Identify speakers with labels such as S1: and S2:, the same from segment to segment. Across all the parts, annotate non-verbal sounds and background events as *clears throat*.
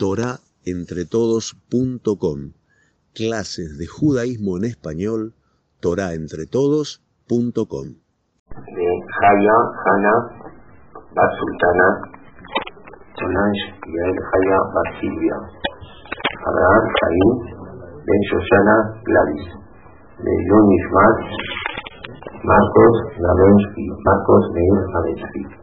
S1: torahentretodos.com. Clases de judaísmo en español, torahentretodos.com.
S2: De Haya, Hana, Bat Sultana, Solange, Yael Haya, Bat Silvia, Abraham, Caín, Ben Shoshana, Gladys, de Yunis Mat, Marcos, Lavensky, Marcos, Meir, Avensky.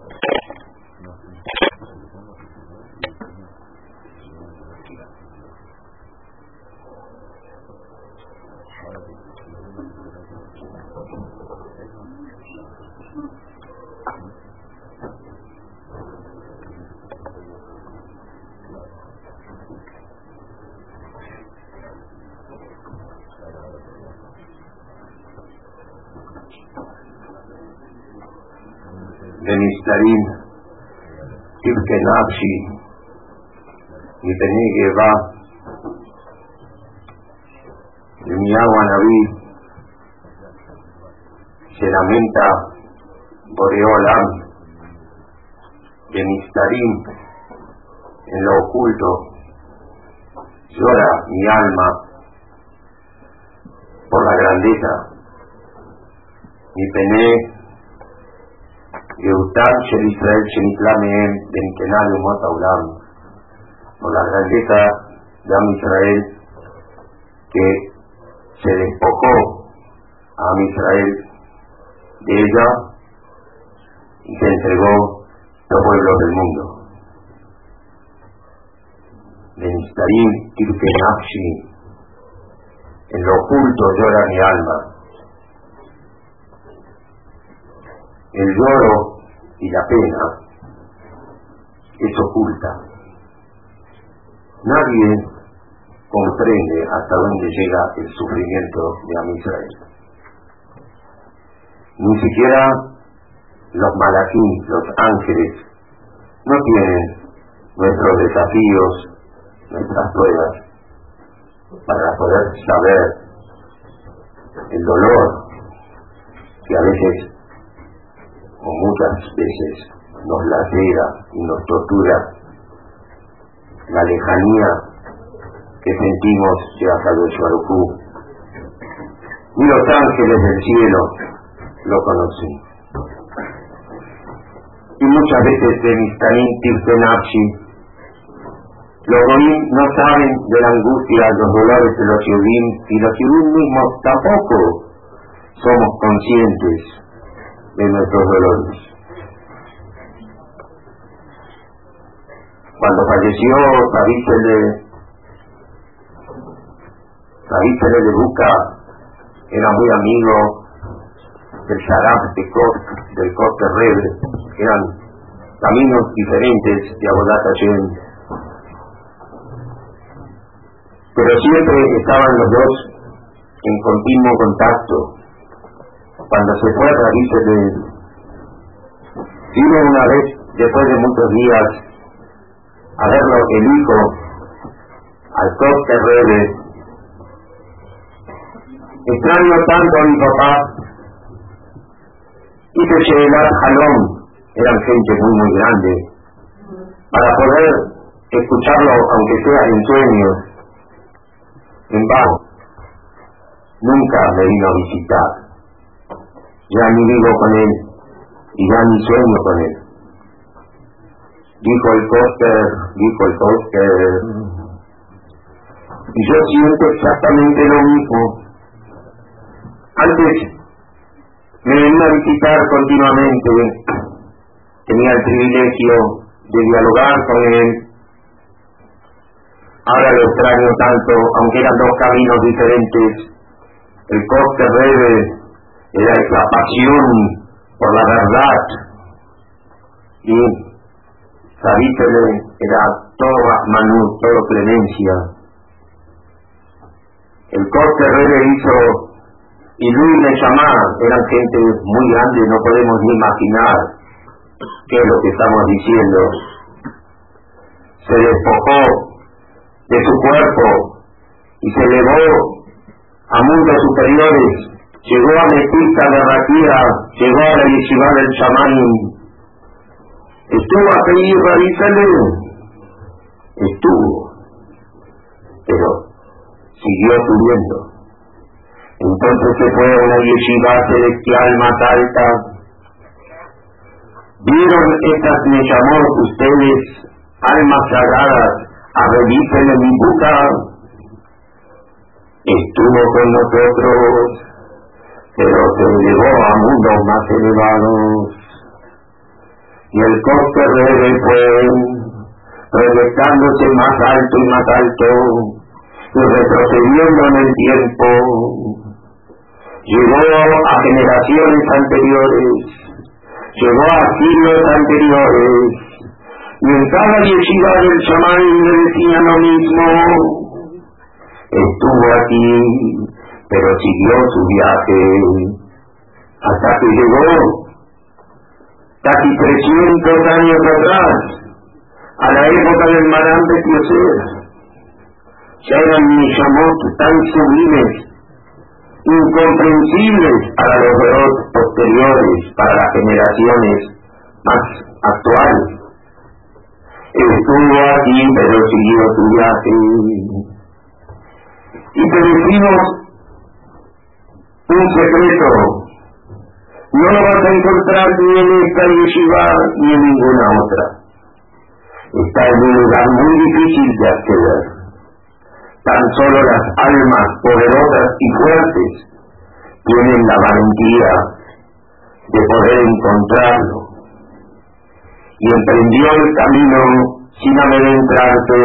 S2: Yipene Geva, Yimiyawa Naví, se lamenta Boreolam, Benistarim, en lo oculto, llora mi alma por la grandeza, mi pene Yehutam Shel Israel Shenitla Mehem Benitenal Umot Aulam por la grandeza de Am Israel que se despojó a Am Israel de ella y se entregó a los pueblos del mundo. Nafshi en lo oculto llora mi alma el lloro y la pena es oculta. Nadie comprende hasta dónde llega el sufrimiento de Am Israel. Ni siquiera los malaquí, los ángeles, no tienen nuestros desafíos, nuestras pruebas, para poder saber el dolor que a veces o muchas veces nos lacera y nos tortura la lejanía que sentimos de Akadosh Baruchú. Y los ángeles del cielo lo conocen. Y muchas veces de Mistarín Tirtenapsi, los goyim no saben de la angustia, los dolores de los yudín, y los yudín mismos tampoco somos conscientes de nuestros dolores. Cuando falleció David David de Buca era muy amigo del Sharaf de Kot, del Kot Rebbe, eran caminos diferentes de Abodat Hashem. Pero siempre estaban los dos en continuo contacto cuando se fue dice de vino una vez después de muchos días a verlo el hijo al coste rebe. Extraño tanto a mi papá y que Sheelat Jalón. Eran gente muy muy grande. Para poder escucharlo aunque sea en sueños en vano nunca me vino a visitar. Ya ni vivo con él y ya ni sueño con él. Dijo el coster, dijo el coster. Y yo siento exactamente lo mismo. Antes me venía a visitar continuamente, tenía el privilegio de dialogar con él. Ahora lo extraño tanto, aunque eran dos caminos diferentes. El coster Rebe era esa pasión por la verdad y Sabítele era todo Rahmanú, todo clemencia. El corte rey hizo y Luis le llamaba, eran gente muy grande, no podemos ni imaginar qué es lo que estamos diciendo. Se despojó de su cuerpo y se elevó a mundos superiores llegó a Metista de Raquía, llegó a la del chamán, estuvo a pedir revísale, estuvo, pero siguió subiendo. Entonces se fue a una yeshiva celestial más alta. ¿Vieron estas me llamó ustedes, almas sagradas, a en mi boca? Estuvo con nosotros, pero se elevó a mundos más elevados. Y el coste rebe fue proyectándose más alto y más alto, y retrocediendo en el tiempo, llegó a generaciones anteriores, llegó a siglos anteriores, y en cada yeshiva del chamán le decían lo mismo, estuvo aquí, pero siguió su viaje, hasta que llegó, casi 300 años atrás, a la época del Marán de Yosef. Ya eran Nishamot tan sublimes, incomprensibles para los veros posteriores, para las generaciones más actuales. Estuvo aquí, pero siguió su viaje. Y te decimos un secreto. No lo vas a encontrar ni en esta yeshiva ni en ninguna otra está en un lugar muy difícil de acceder. Tan solo las almas poderosas y fuertes tienen la valentía de poder encontrarlo. Y emprendió el camino sin amedrentarse,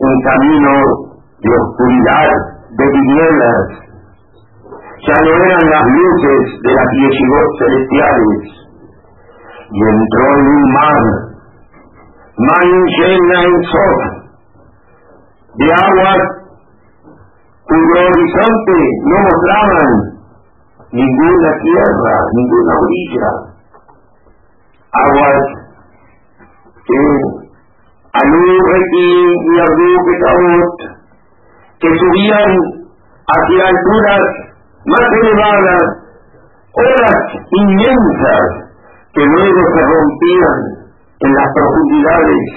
S2: un camino de oscuridad, de tinieblas. Ya no eran las luces de las yeshivot celestiales, y entró en un mar de aguas cuyo horizonte no mostraban ninguna tierra, ninguna orilla, aguas que Alú, y que subían hacia alturas más elevadas, olas inmensas que luego se rompían en las profundidades,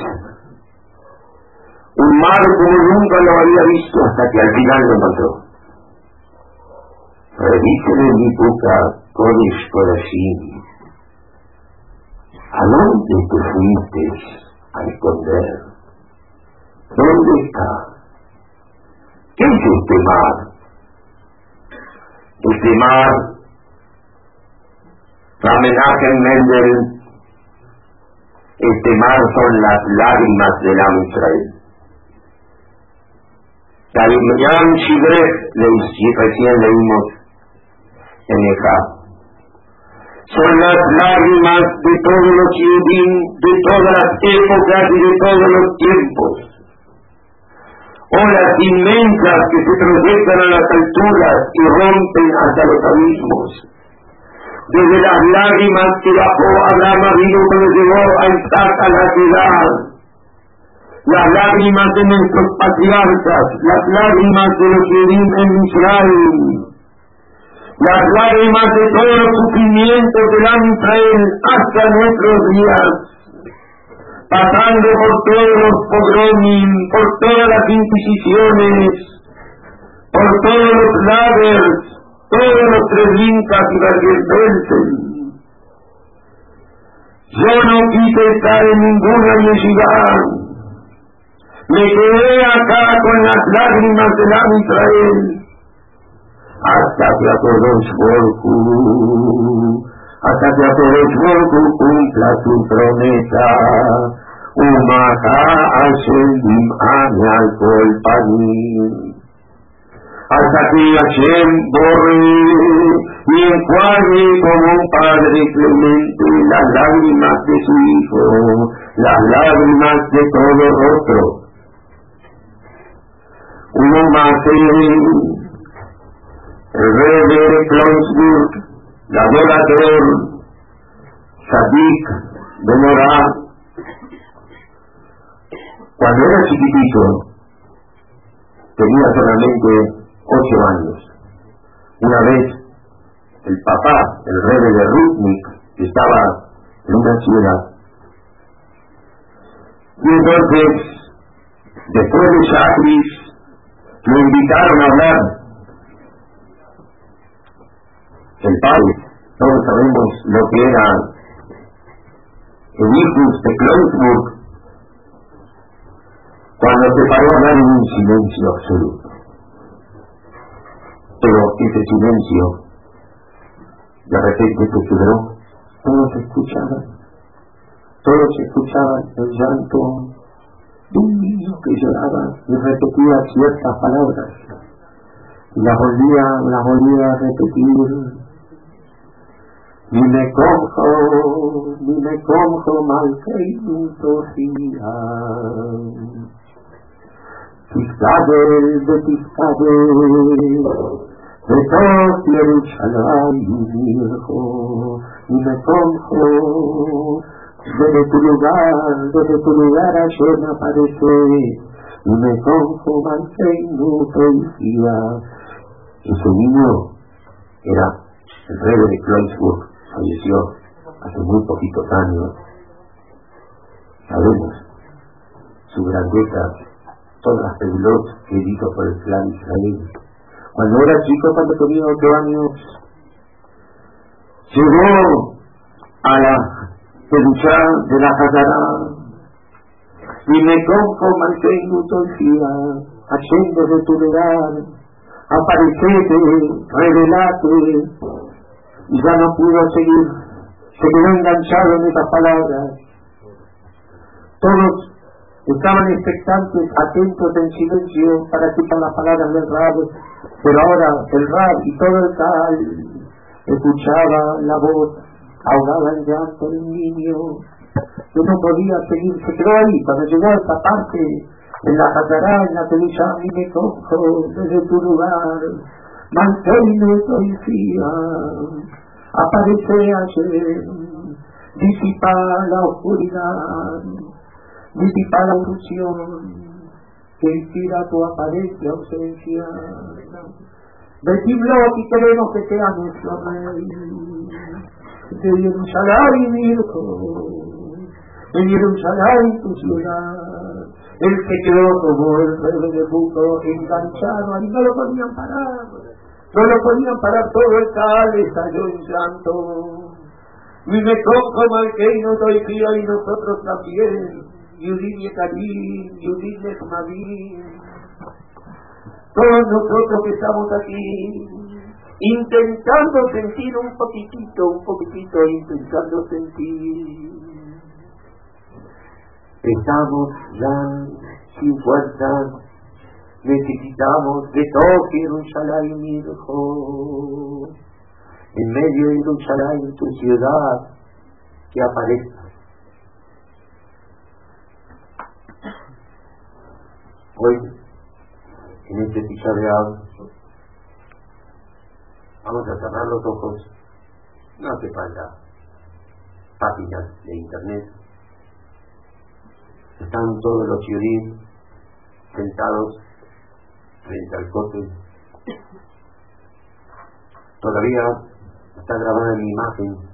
S2: un mar como nunca lo había visto hasta que al final lo encontró. Revísele mi boca, Kodesh Kodashim. ¿A dónde te fuiste a esconder? ¿Dónde está? ¿Qué es este mar? Este mar, Ramenaje Mendel este mar son las lágrimas del Israel. Yam le recién leímos en Ejá. Son las lágrimas de todos los Yudim, de todas las épocas y de todos los tiempos. Olas inmensas que se proyectan a las alturas y rompen hasta los abismos. Desde las lágrimas que bajó Abraham vino cuando llegó a estar a la ciudad, las lágrimas de nuestros patriarcas, las lágrimas de los Yerim en Israel, las lágrimas de todos los sufrimientos del Israel hasta nuestros días, pasando por todos los pogromim, por todas las inquisiciones, por todos los lagers, todos los tres incas y vencen. Yo no quise estar en ninguna yeshiva. Me quedé acá con las lágrimas de la Israel hasta que Akodosh Borku, hasta que Akodosh Borku cumpla su promesa. Umaha Hashem Dim'ane al Kol Panim hasta que Hashem borre enjuague como un padre clemente las lágrimas de su hijo, las lágrimas de todo rostro. Uno más el rey de la adorador, Sadik, de cuando era chiquitito, tenía solamente ocho años. Una vez, el papá, el rey de Rutnik, estaba en una ciudad, Y entonces, después de Chakris, lo invitaron a hablar. El padre, todos sabemos lo que era el hijo de Kreuzburg, cuando se paró a un silencio absoluto. Pero ese silencio, de repente se quebró, todos escuchaban, todos escuchaban el llanto de un niño que lloraba y repetía ciertas palabras. Las volvía, las volvía a repetir ni me cojo, ni me cojo mal que inutopía. Tiscadel de Tiscadel, de todo Jerusalén viejo, ni me cojo, desde tu lugar, desde tu lugar ayer me aparece, y me cojo mal que inutopía. Ese niño era el rey de Kreuzburg, falleció hace muy poquitos años. Sabemos su grandeza, todas las pegulos que hizo por el plan Israel. Cuando era chico, cuando tenía ocho años, llegó a la pelucha de la Hazara y me cojo mantengo día, haciendo de tu lugar, aparecete, revelate, y ya no pudo seguir, se quedó enganchado en esas palabras. Todos estaban expectantes, atentos en silencio para escuchar las palabras del rab, pero ahora el rab y todo el tal escuchaba la voz ahogada en llanto del niño, que no podía seguir, se quedó ahí, cuando llegó a esta parte, en la jacará, en la televisión, y me cojo desde tu lugar, manténme fía aparece ayer, disipa la oscuridad, disipa la ilusión, que inspira tu apariencia ausencia. Decimos y queremos que sea nuestro rey, de Jerusalén hijo, en Jerusalén tu ciudad, el que quedó como el rey de puto enganchado, ahí no lo podían parar no lo podían parar todo el tal, estalló en llanto. Y me cojo mal que no doy y nosotros también. Yudine Karim, Yudine Madim. Todos nosotros que estamos aquí, intentando sentir un poquitito, un poquitito, intentando sentir. Estamos ya sin fuerzas necesitamos de todo Jerusalén, hijo. En medio de Jerusalén, tu ciudad, que aparezca. Hoy, en este agua, vamos a cerrar los ojos. No hace falta páginas de internet. Están todos los ciudadanos sentados frente al coche. Todavía está grabada mi imagen.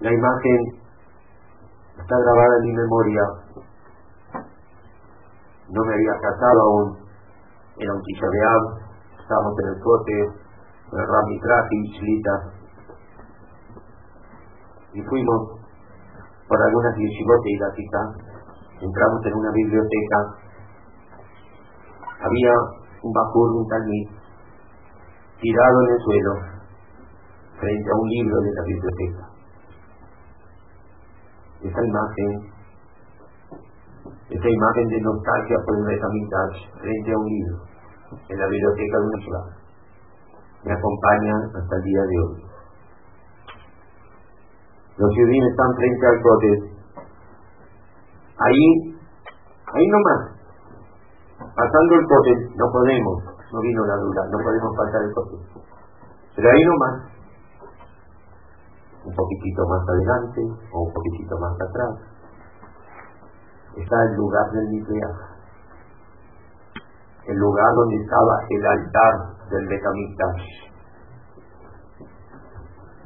S2: La imagen está grabada en mi memoria. No me había casado aún. Era un Tisha Estábamos en el coche con el Rami Traje y Chlita. Y fuimos por algunas yeshivote y la Entramos en una biblioteca había un bajur, un talmid, tirado en el suelo, frente a un libro de la biblioteca. Esa imagen, esa imagen de nostalgia por frente a un libro en la biblioteca de una ciudad, me acompaña hasta el día de hoy. Los ciudadanos están frente al cote. Ahí, ahí nomás, pasando el coche, no podemos, no vino la duda, no podemos pasar el coche. Pero ahí nomás, un poquitito más adelante o un poquitito más atrás, está el lugar del Mizbeach, el lugar donde estaba el altar del Betamikdash.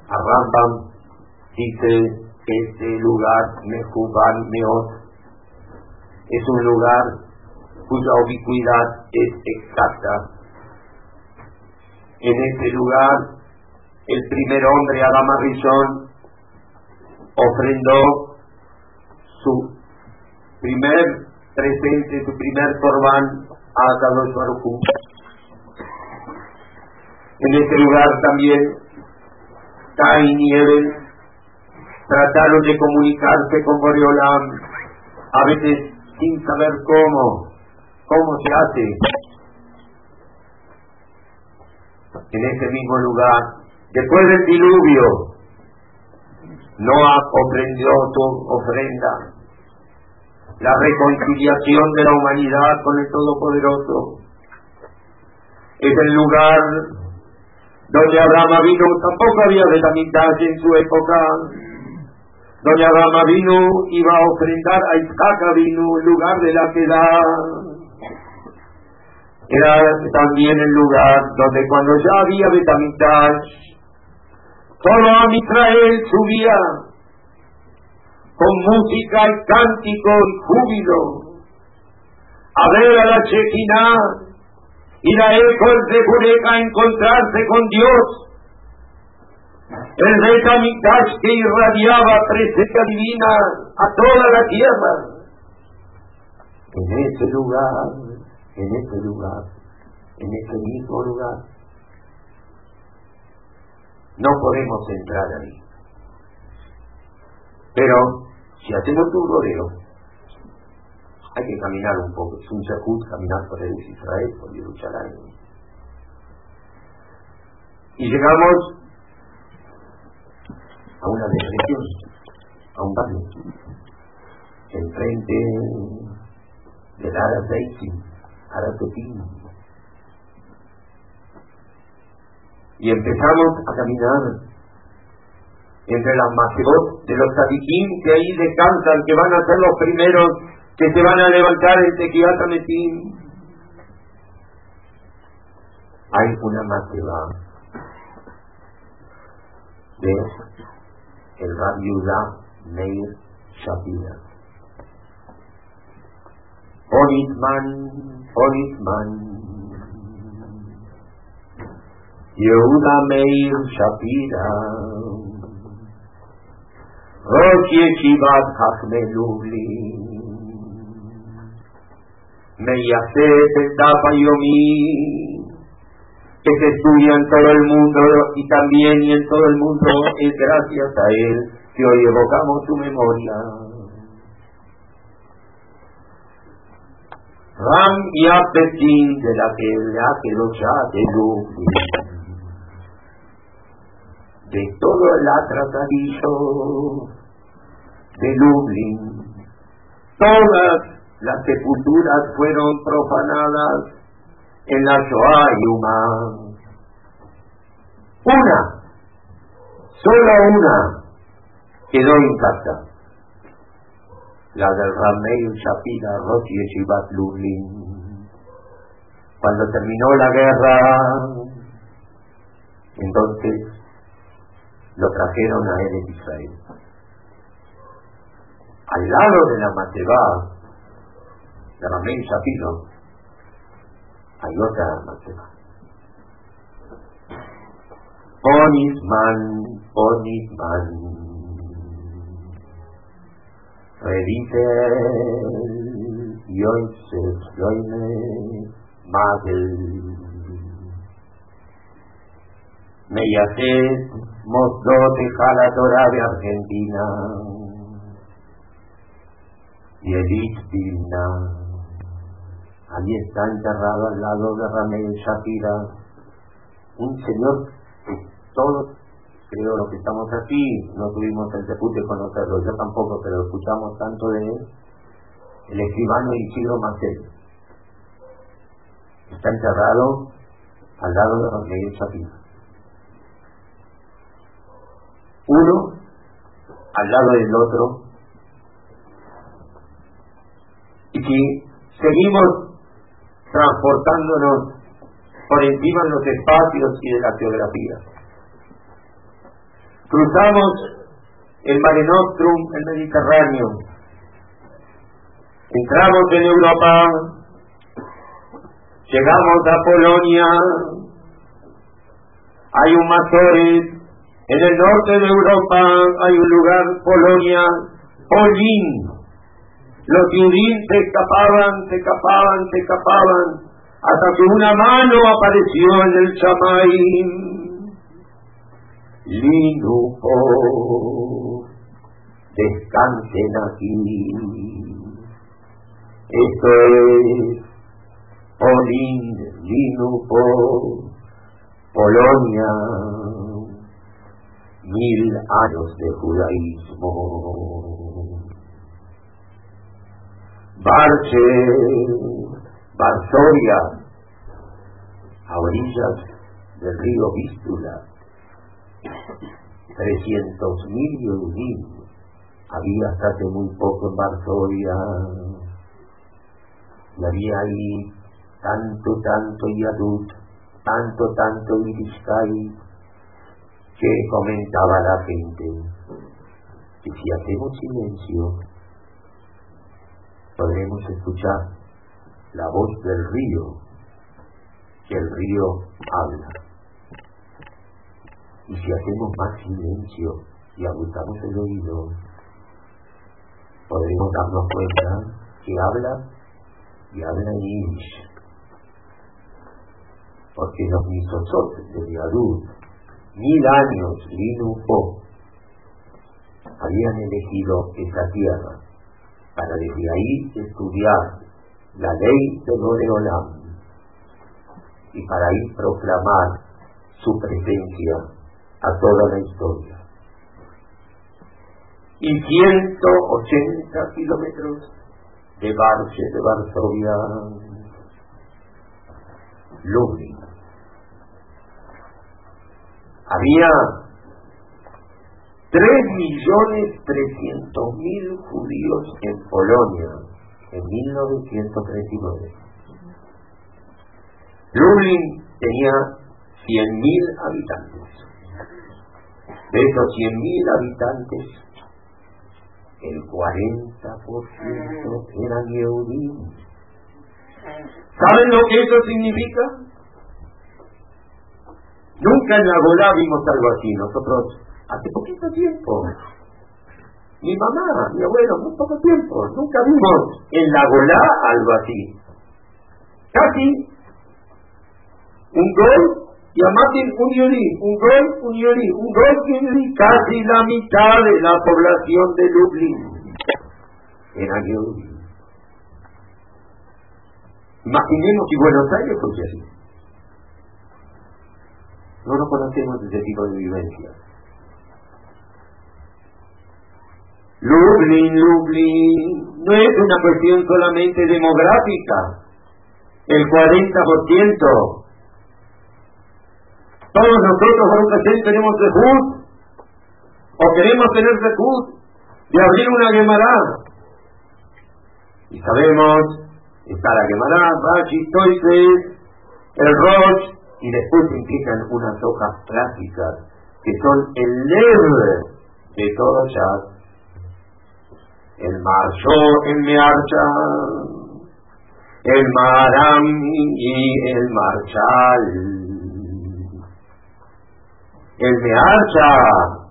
S2: A Rambam dice Este lugar, Mejuban Meot, es un lugar cuya ubicuidad es exacta. En este lugar, el primer hombre, Adama Rishon, ofrendó su primer presente, su primer corbán a Kadosh En este lugar también Cain y Evel trataron de comunicarse con Boreolam, a veces sin saber cómo, cómo se hace. En este mismo lugar, después del diluvio, Noah ofrendió su ofrenda, la reconciliación de la humanidad con el Todopoderoso. Es el lugar donde Abraham vino, tampoco había betamitaje en su época. Donde Abraham vino iba a ofrendar a Isaac vino en lugar de la piedad. Era también el lugar donde cuando ya había betamitaje, todo a Israel subía con música y cántico y júbilo a ver a la Chequina y la ecos de Jureca a encontrarse con Dios. El rey Tamitash que irradiaba presencia divina a toda la tierra. En ese lugar, en ese lugar, en ese mismo lugar, no podemos entrar ahí. Pero si hacemos un rodeo, hay que caminar un poco, es un shahut caminar por el Israel, por Jerusalén. Y llegamos a una depresión, a un barrio, enfrente del Arabeiti, Arabetín. Y empezamos a caminar entre las masivos de los tzadikim que ahí descansan, que van a ser los primeros que se van a levantar el Tequiatametín. Hay una mateva de el Rabiuda Meir Shapira. Onitman, Onitman, Yehuda Meir Shapira, Yeshivat Hachmelubli, Meyacet, Tapa y Omi, que se estudia en todo el mundo y también y en todo el mundo es gracias a él que hoy evocamos su memoria. Ram y Apetín de la que la que ya de todo el atratadillo de Lublin, todas las sepulturas fueron profanadas en la Shoah Yuma. Una, solo una, quedó intacta. La del Ramey Shapira Roshi Yeshivat Lublin. Cuando terminó la guerra, entonces lo trajeron a Israel. Al lado de la Mateba, de Ramén Shapiro, hay otra máxima. Onisman, Onisman, Reditel, Yoises, Yoine, Magel, Meyaset, Mosdot, Jala Torah de Argentina, y Edith Vilna, Allí está enterrado al lado de Ramel Shapira, un señor que todos, creo, los que estamos aquí, no tuvimos el debut de conocerlo, yo tampoco, pero escuchamos tanto de él, el escribano Isidro Marcel. Está enterrado al lado de Ramel Shapira. Uno al lado del otro, y que seguimos transportándonos por encima de los espacios y de la geografía. Cruzamos el Mare Nostrum, el Mediterráneo. Entramos en Europa, llegamos a Polonia, hay un Mazores, en el norte de Europa hay un lugar, Polonia, Polín. Los judíos se escapaban, se escapaban, se escapaban, hasta que una mano apareció en el Chamaín. Linupo, descansen aquí. Esto es Polín, Linupo, Polonia, mil años de judaísmo. Barche, Varsovia, a orillas del río Vístula, trescientos mil Yehudim había hasta hace muy poco en Varsovia, y había ahí tanto, tanto Yadut, tanto, tanto Irishkai, que comentaba la gente que si hacemos silencio, podremos escuchar la voz del río, que el río habla. Y si hacemos más silencio y agotamos el oído, podremos darnos cuenta que habla y habla en porque los misosotes de Yadud, mil años Linupo, habían elegido esa tierra para desde ahí estudiar la ley de Loreolam y para ahí proclamar su presencia a toda la historia. Y 180 kilómetros de Barche de Varsovia, Lublin, había 3.300.000 judíos en Polonia en 1939. Lublin tenía 100.000 habitantes. De esos 100.000 habitantes, el 40% eran Yehudim. ¿Saben lo que eso significa? Nunca en la Golá vimos algo así. Nosotros, hace poquito tiempo, mi mamá, mi abuelo, muy poco tiempo, nunca vimos en la Golá algo así. Casi un gol y a Martín un yuri, un gol, un yuri, un gol, un casi la mitad de la población de Lublin era yuri. Imaginemos si Buenos Aires fuese así. No nos conocemos ese tipo de vivencia. Lublin, Lublin, no es una cuestión solamente demográfica. El 40%. Todos nosotros, Baruch tenemos rejud, o queremos tener rejud, de abrir una Gemara. Y sabemos, está la Gemara, Rashi, Toises, el Rosh, y después empiezan unas hojas clásicas que son el leve de todo jazz. El marcho, el mearcha, el maram y el marchal. El mearcha,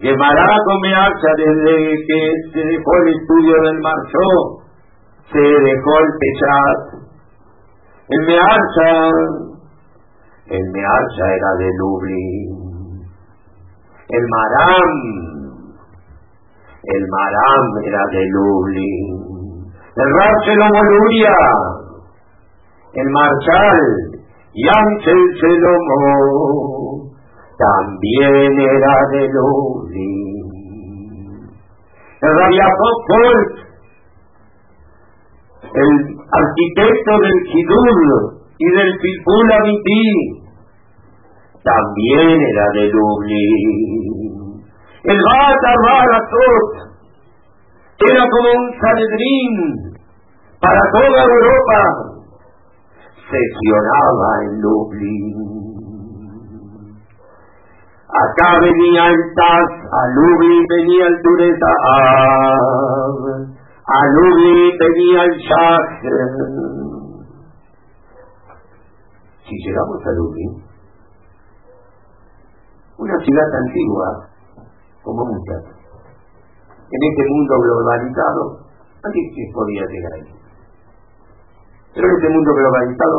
S2: Gemara con mearcha desde que se dejó el estudio del marcho, se dejó el pechat, el Mearcha, el Mearcha era de Lublin. El Maram, el Maram era de Lublin. El Rachel Moluria, el Marchal, Yamchel Selomo, también era de Lublin. El Rabiakov el arquitecto del Kidul y del Amiti, también era de Lublin. El Bata Baratot era como un Sanedrín para toda Europa. Sesionaba en Lublin. Acá venía el Taz, a Lubi venía el Dureza, a Lubi venía el Shah. Si llegamos a Lubi, una ciudad antigua, como muchas, en este mundo globalizado, antes se podía llegar ahí. Pero en este mundo globalizado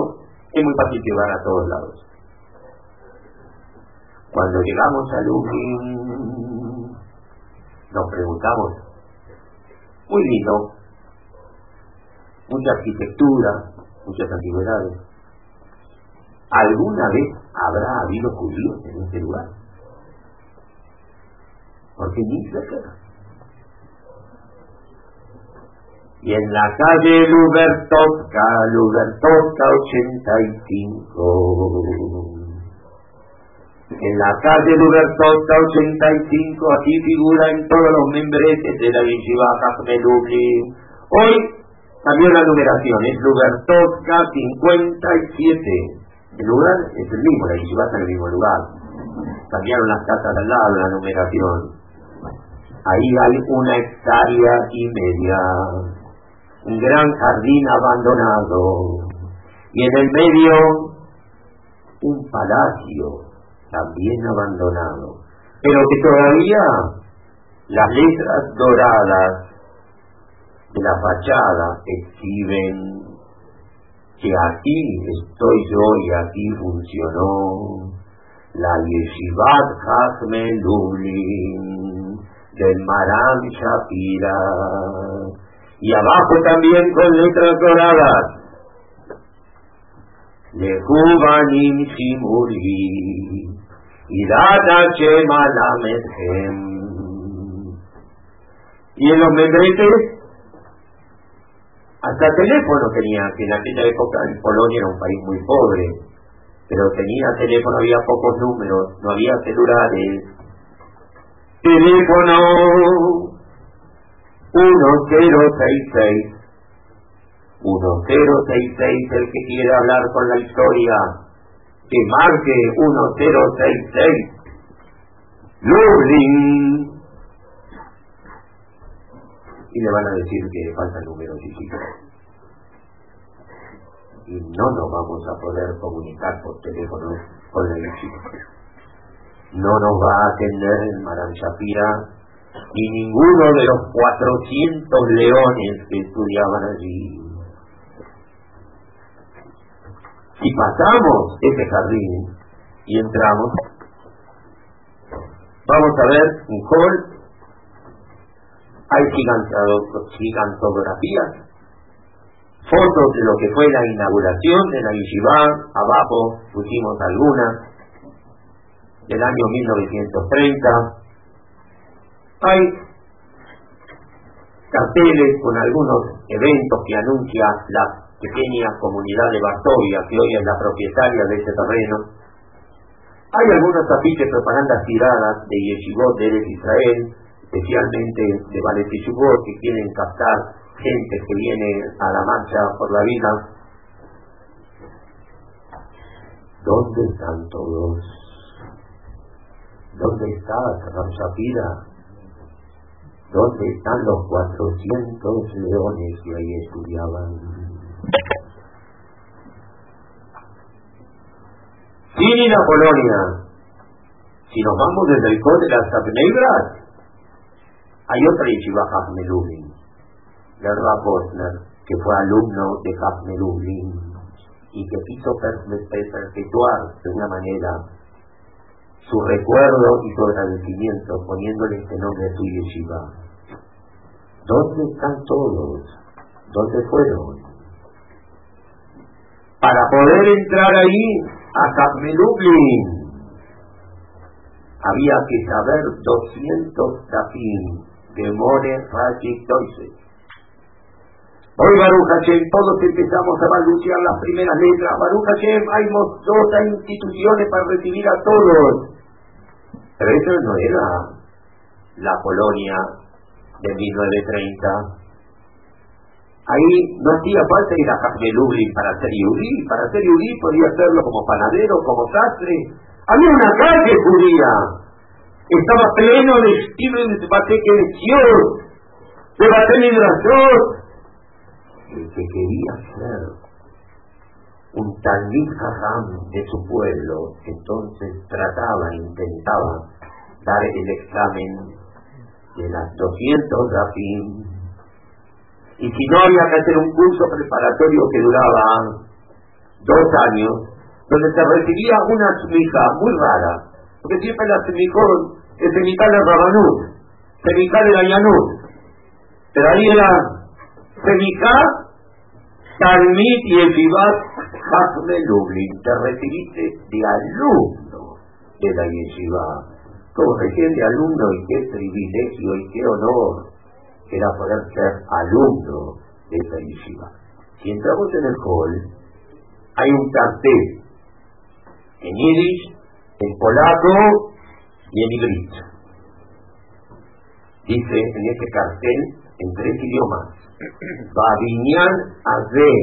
S2: es muy fácil llegar a todos lados. Cuando llegamos a Lublin, nos preguntamos, muy lindo, mucha arquitectura, muchas antigüedades. ¿Alguna vez habrá habido judíos en este lugar? Porque ni cerca. Y en la calle Lubertovka, Lubertovka 85, en la calle Lubertosta 85, aquí figura en todos los membretes de la Yeshiva Lublin. Hoy cambió la numeración, es Lubertosta 57. El lugar es el mismo, la Yeshiva está en el mismo lugar. Cambiaron las casas al lado, la numeración. Ahí hay una hectárea y media, un gran jardín abandonado, y en el medio un palacio también abandonado, pero que todavía las letras doradas de la fachada exhiben que aquí estoy yo y aquí funcionó la Yeshivat Hasme Lublin del Maram Shapira. Y abajo también con letras doradas Lehubanim Simuri y en los membretes, hasta teléfono tenía, que en aquella época en Polonia era un país muy pobre, pero tenía teléfono, había pocos números, no había celulares. Teléfono 1066 1066 el que quiere hablar con la historia que marque 1066 Lublin. Y le van a decir que falta el número físico y no nos vamos a poder comunicar por teléfono con la visita no nos va a atender el Maran Shapira ni ninguno de los 400 leones que estudiaban allí y pasamos ese jardín y entramos, vamos a ver un hall, hay gigantografías, fotos de lo que fue la inauguración de la abajo pusimos algunas, del año 1930, hay carteles con algunos eventos que anuncian la pequeña comunidad de Varsovia, que hoy es la propietaria de ese terreno. Hay algunos afiches propagandas tiradas de Yeshivot de Israel, especialmente de Valet que quieren captar gente que viene a la marcha por la vida. ¿Dónde están todos? ¿Dónde está Shapira? ¿Dónde están los 400 leones que ahí estudiaban? Sin la Polonia, si nos vamos desde el de las Negras, hay otra yeshiva Hafne Lublin, de Posner, que fue alumno de Hafne Lublin y que quiso perpetuar de una manera su recuerdo y su agradecimiento poniéndole este nombre a su yeshiva. ¿Dónde están todos? ¿Dónde fueron? Para poder entrar ahí a Lublin había que saber 200 tafim de More Rashi. Hoy Baruch Hashem, todos empezamos a balbucear las primeras letras. Baruch Hashem, hay dos instituciones para recibir a todos. Pero eso no era la Polonia de 1930 Ahí no hacía falta ir a Lublin para ser Yuri. Para ser Yuri podía hacerlo como panadero, como sastre. Había una calle judía. Estaba pleno de estilos de bate que de bate migración. El que quería ser un talmid de su pueblo, entonces trataba, intentaba dar el examen de las 200 rafim. Y si no había que hacer un curso preparatorio que duraba dos años, donde se recibía una sumija muy rara, porque siempre la semicón es semical de Rabanut, semical de pero ahí era semical, Talmid y el Vivat Hasme Lublin, te recibiste de alumno de la yeshiva. Como recién de alumno y qué privilegio y qué honor era poder ser alumno de esa yeshiva. Si entramos en el hall, hay un cartel en yiddish, en polaco y en ibrito. Dice en ese cartel, en tres idiomas, *clears throat* Babinian Aze,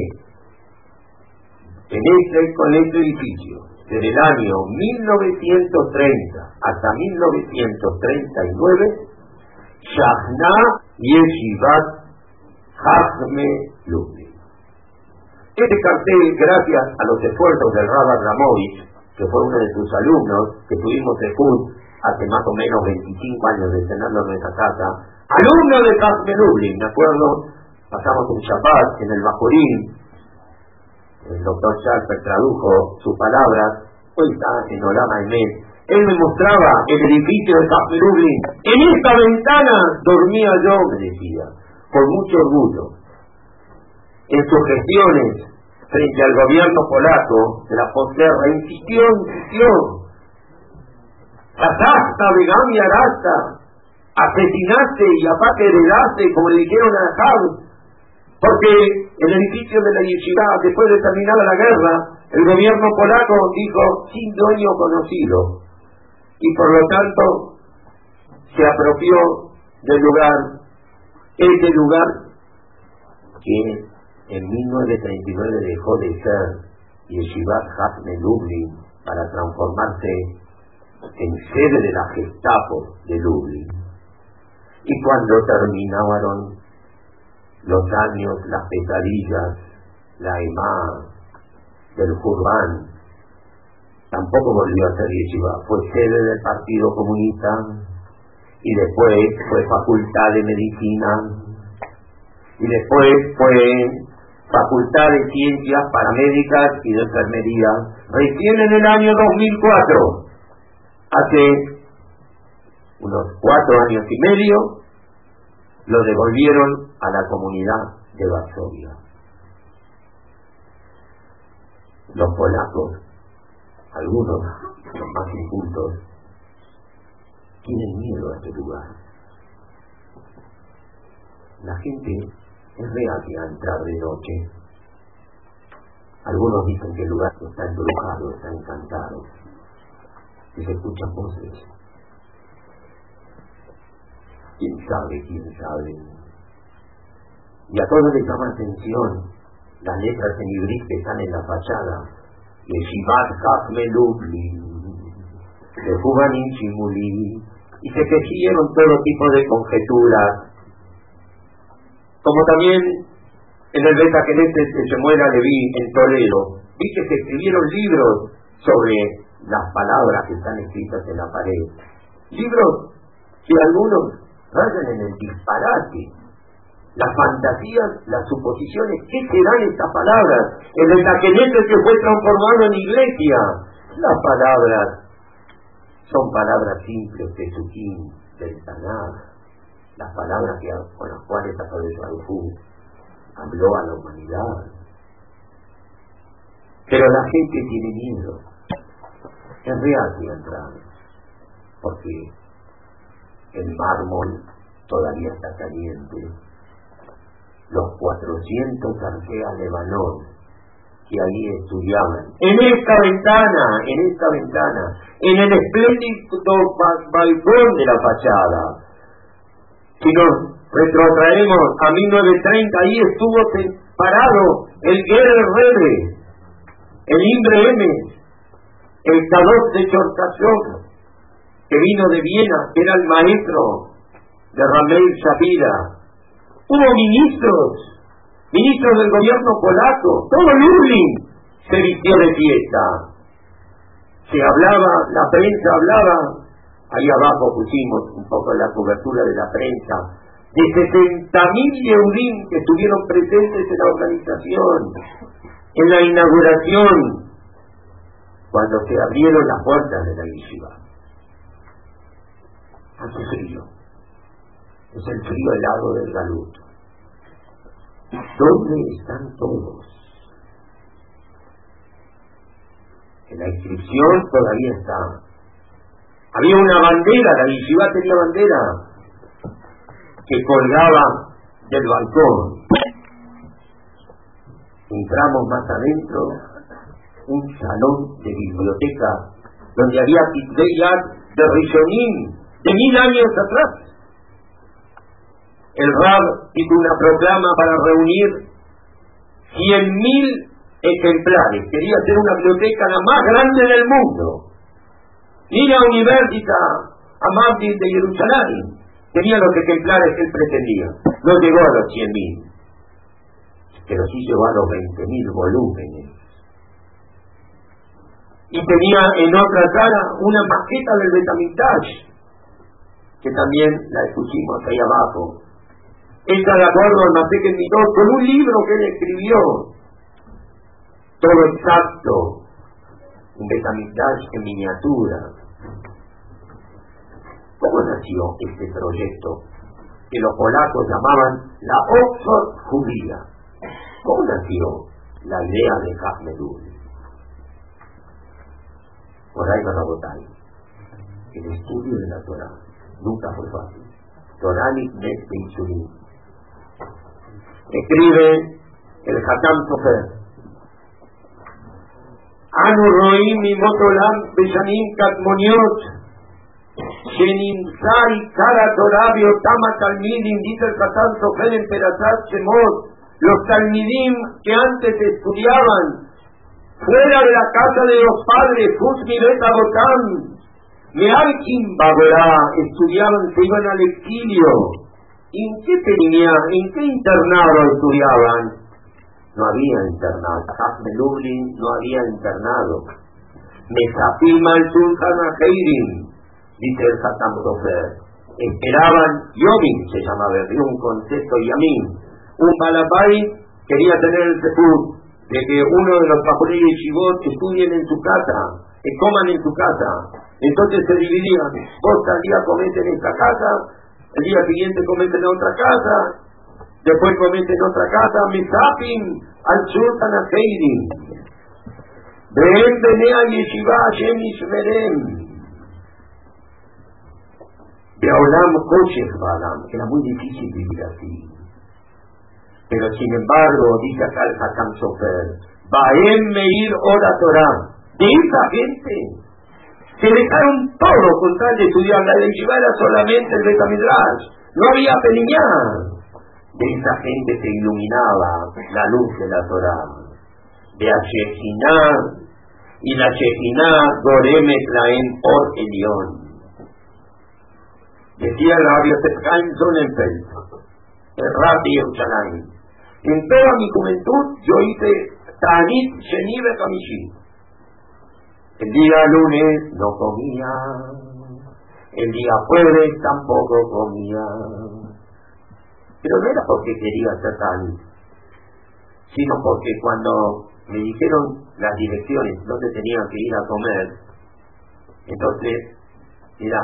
S2: en este, con este edificio, desde el año 1930 hasta 1939, Shahna Yeshivat Hazme Lublin. Este cartel, gracias a los esfuerzos del Rabbi Ramovich, que fue uno de sus alumnos, que tuvimos de FUD hace más o menos 25 años de en nuestra casa, alumno de Hazme Lublin, me acuerdo, pasamos un Shabbat en el Bajorín, el doctor Schafer tradujo sus palabras, hoy está en Olama Emet. Él me mostraba el edificio de Lublin. En esta ventana dormía yo, me decía, con mucho orgullo. En sus gestiones frente al gobierno polaco de la posguerra, insistió, insistió. Casaste, Begami Arasta, asesinaste y aparte heredaste, como le dijeron a Jab, porque el edificio de la yeshiva, después de terminada la guerra, el gobierno polaco dijo sin dueño conocido. Y por lo tanto se apropió del lugar, ese lugar que en 1939 dejó de ser Yeshivat Hafne Lublin para transformarse en sede de la Gestapo de Lublin. Y cuando terminaron los años, las pesadillas, la EMA del Jurban, tampoco volvió a ser yeshiva, fue sede del Partido Comunista y después fue facultad de medicina. Y después fue facultad de ciencias paramédicas y de enfermería, recién en el año 2004, hace unos cuatro años y medio, lo devolvieron a la comunidad de Varsovia. Los polacos, algunos, los más incultos, tienen miedo a este lugar. La gente es que a entrar de noche. Algunos dicen que el lugar está embrujado, está encantado, y se escuchan voces. ¿Quién sabe? ¿Quién sabe? Y a todos les llama atención las letras en ibrit que están en la fachada. Kafme Lubli, de Fuganin Chimuli, y se tejieron todo tipo de conjeturas. Como también en el Beta Kenete de Shemuel Leví en Toledo, vi que se escribieron libros sobre las palabras que están escritas en la pared. Libros que algunos rayan en el disparate, las fantasías, las suposiciones, ¿qué serán estas palabras? El taquenete que fue transformado en iglesia. Las palabras son palabras simples de Sukim, del Tanaj, las palabras con las cuales Fu habló a la humanidad. Pero la gente tiene miedo. Es real que porque el mármol todavía está caliente los 400 arqueas de Banón que ahí estudiaban. En esta ventana, en esta ventana, en el espléndido balcón de la fachada. Si nos retrotraemos a 1930, ahí estuvo parado el Rebe, el Imbre M, el Kadosh de Chortachov, que vino de Viena, que era el maestro de Ramel Shapira. Hubo ministros, ministros del gobierno polaco, todo Lublin se vistió de fiesta. Se hablaba, la prensa hablaba, ahí abajo pusimos un poco la cobertura de la prensa, de 60.000 Yehudim que estuvieron presentes en la organización, en la inauguración, cuando se abrieron las puertas de la yeshiva. Hace frío. Es el frío helado del galut. ¿Dónde están todos? En la inscripción todavía está. Había una bandera, la yeshiva tenía bandera, que colgaba del balcón. Entramos más adentro, un salón de biblioteca donde había Kitbeyat de Rishonim de mil años atrás. El Rab hizo una proclama para reunir cien mil ejemplares. Quería hacer una biblioteca la más grande del mundo. Ni la Universidad Amadil de Jerusalén tenía los ejemplares que él pretendía. No llegó a los cien mil, pero sí llegó a los veinte mil volúmenes. Y tenía en otra cara una maqueta del Betamitash, que también la escuchimos ahí abajo. Está de acuerdo al Maseke Midot con un libro que él escribió, todo exacto, un Betamitash en miniatura, ¿Cómo nació este proyecto que los polacos llamaban la Oxford judía? ¿Cómo nació la idea de Hafnedul? Por ahí van a votar. El estudio de la Torah nunca fue fácil. Toranic Net escribe el Hatam Sofer. Anu roim motolam beshanim katmoniot, shenimsai kara dorabio tama talmidim, dice el Hatam Sofer en Perasat Shemot, los talmidim que antes estudiaban fuera de la casa de los padres, Husmilet Abotán, Mealkin Baborá, estudiaban, se iban al exilio, ¿En qué tenía, en qué internado estudiaban? No había internado. Hafme Lublin no había internado. Mesapim al Sultan Heirim dice el Hatam Sofer. Esperaban, Yomim se llamaba, un concepto Yamin. Un Malabai quería tener el sepul de que uno de los y Shibot estudien en su casa, que coman en su casa. Entonces se dividían. Vos al día comés en esta casa, el día siguiente comés en otra casa, después comés en otra casa, Misapim al Sultan Afeidim. Ven, Benea Yeshiva Hashem Ishmerem de Olam Kosher Balam, era muy difícil vivir así. Pero sin embargo, dice acá el Hakam Sofer, Baem Meir Ora Torah, de esa gente, se dejaron todo con tal de estudiar. La yeshiva era solamente el Betamidrash, no había peliñar. De esa gente se iluminaba la luz de la Torah. De Ashekinah, y la Shekinah Goremet Laem Or Elión Decía el rabio Tefkaim Sonnenfeld, el. En toda mi juventud yo hice Tanit Shenive Kamishi. El día lunes no comía, el día jueves tampoco comía. Pero no era porque quería hacer Tanit, sino porque cuando me dijeron las direcciones donde tenía que ir a comer, entonces, mira,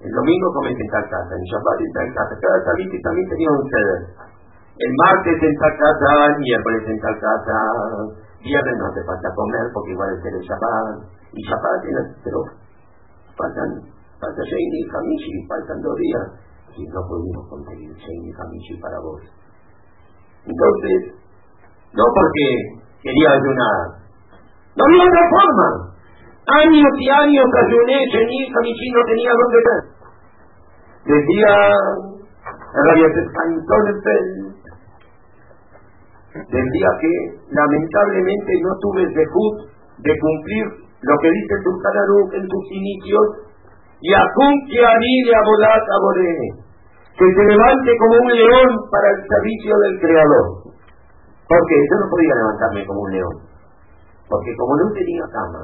S2: el domingo comete en tal casa, el Shabbat en tal casa, cada y también tenía un ceder. El martes en tal casa, el miércoles en tal casa, viernes no hace falta comer porque igual es el Shabbat, y Shabbat pero faltan, falta Sheini y Hamishi, faltan dos días, y no pudimos conseguir Sheini y Hamishi para vos. Entonces, no porque quería ayunar, no había otra forma. Años y años ayuné, Sheni, Hamishi no tenía dónde ver. Decía Radio Sonnenfeld, decía que lamentablemente no tuve el dejud de cumplir lo que dice Turkanaruk en sus inicios, Yakun Kiani Abolat Abore, que se levante como un león para el servicio del Creador. Porque yo no podía levantarme como un león, porque como no tenía cama,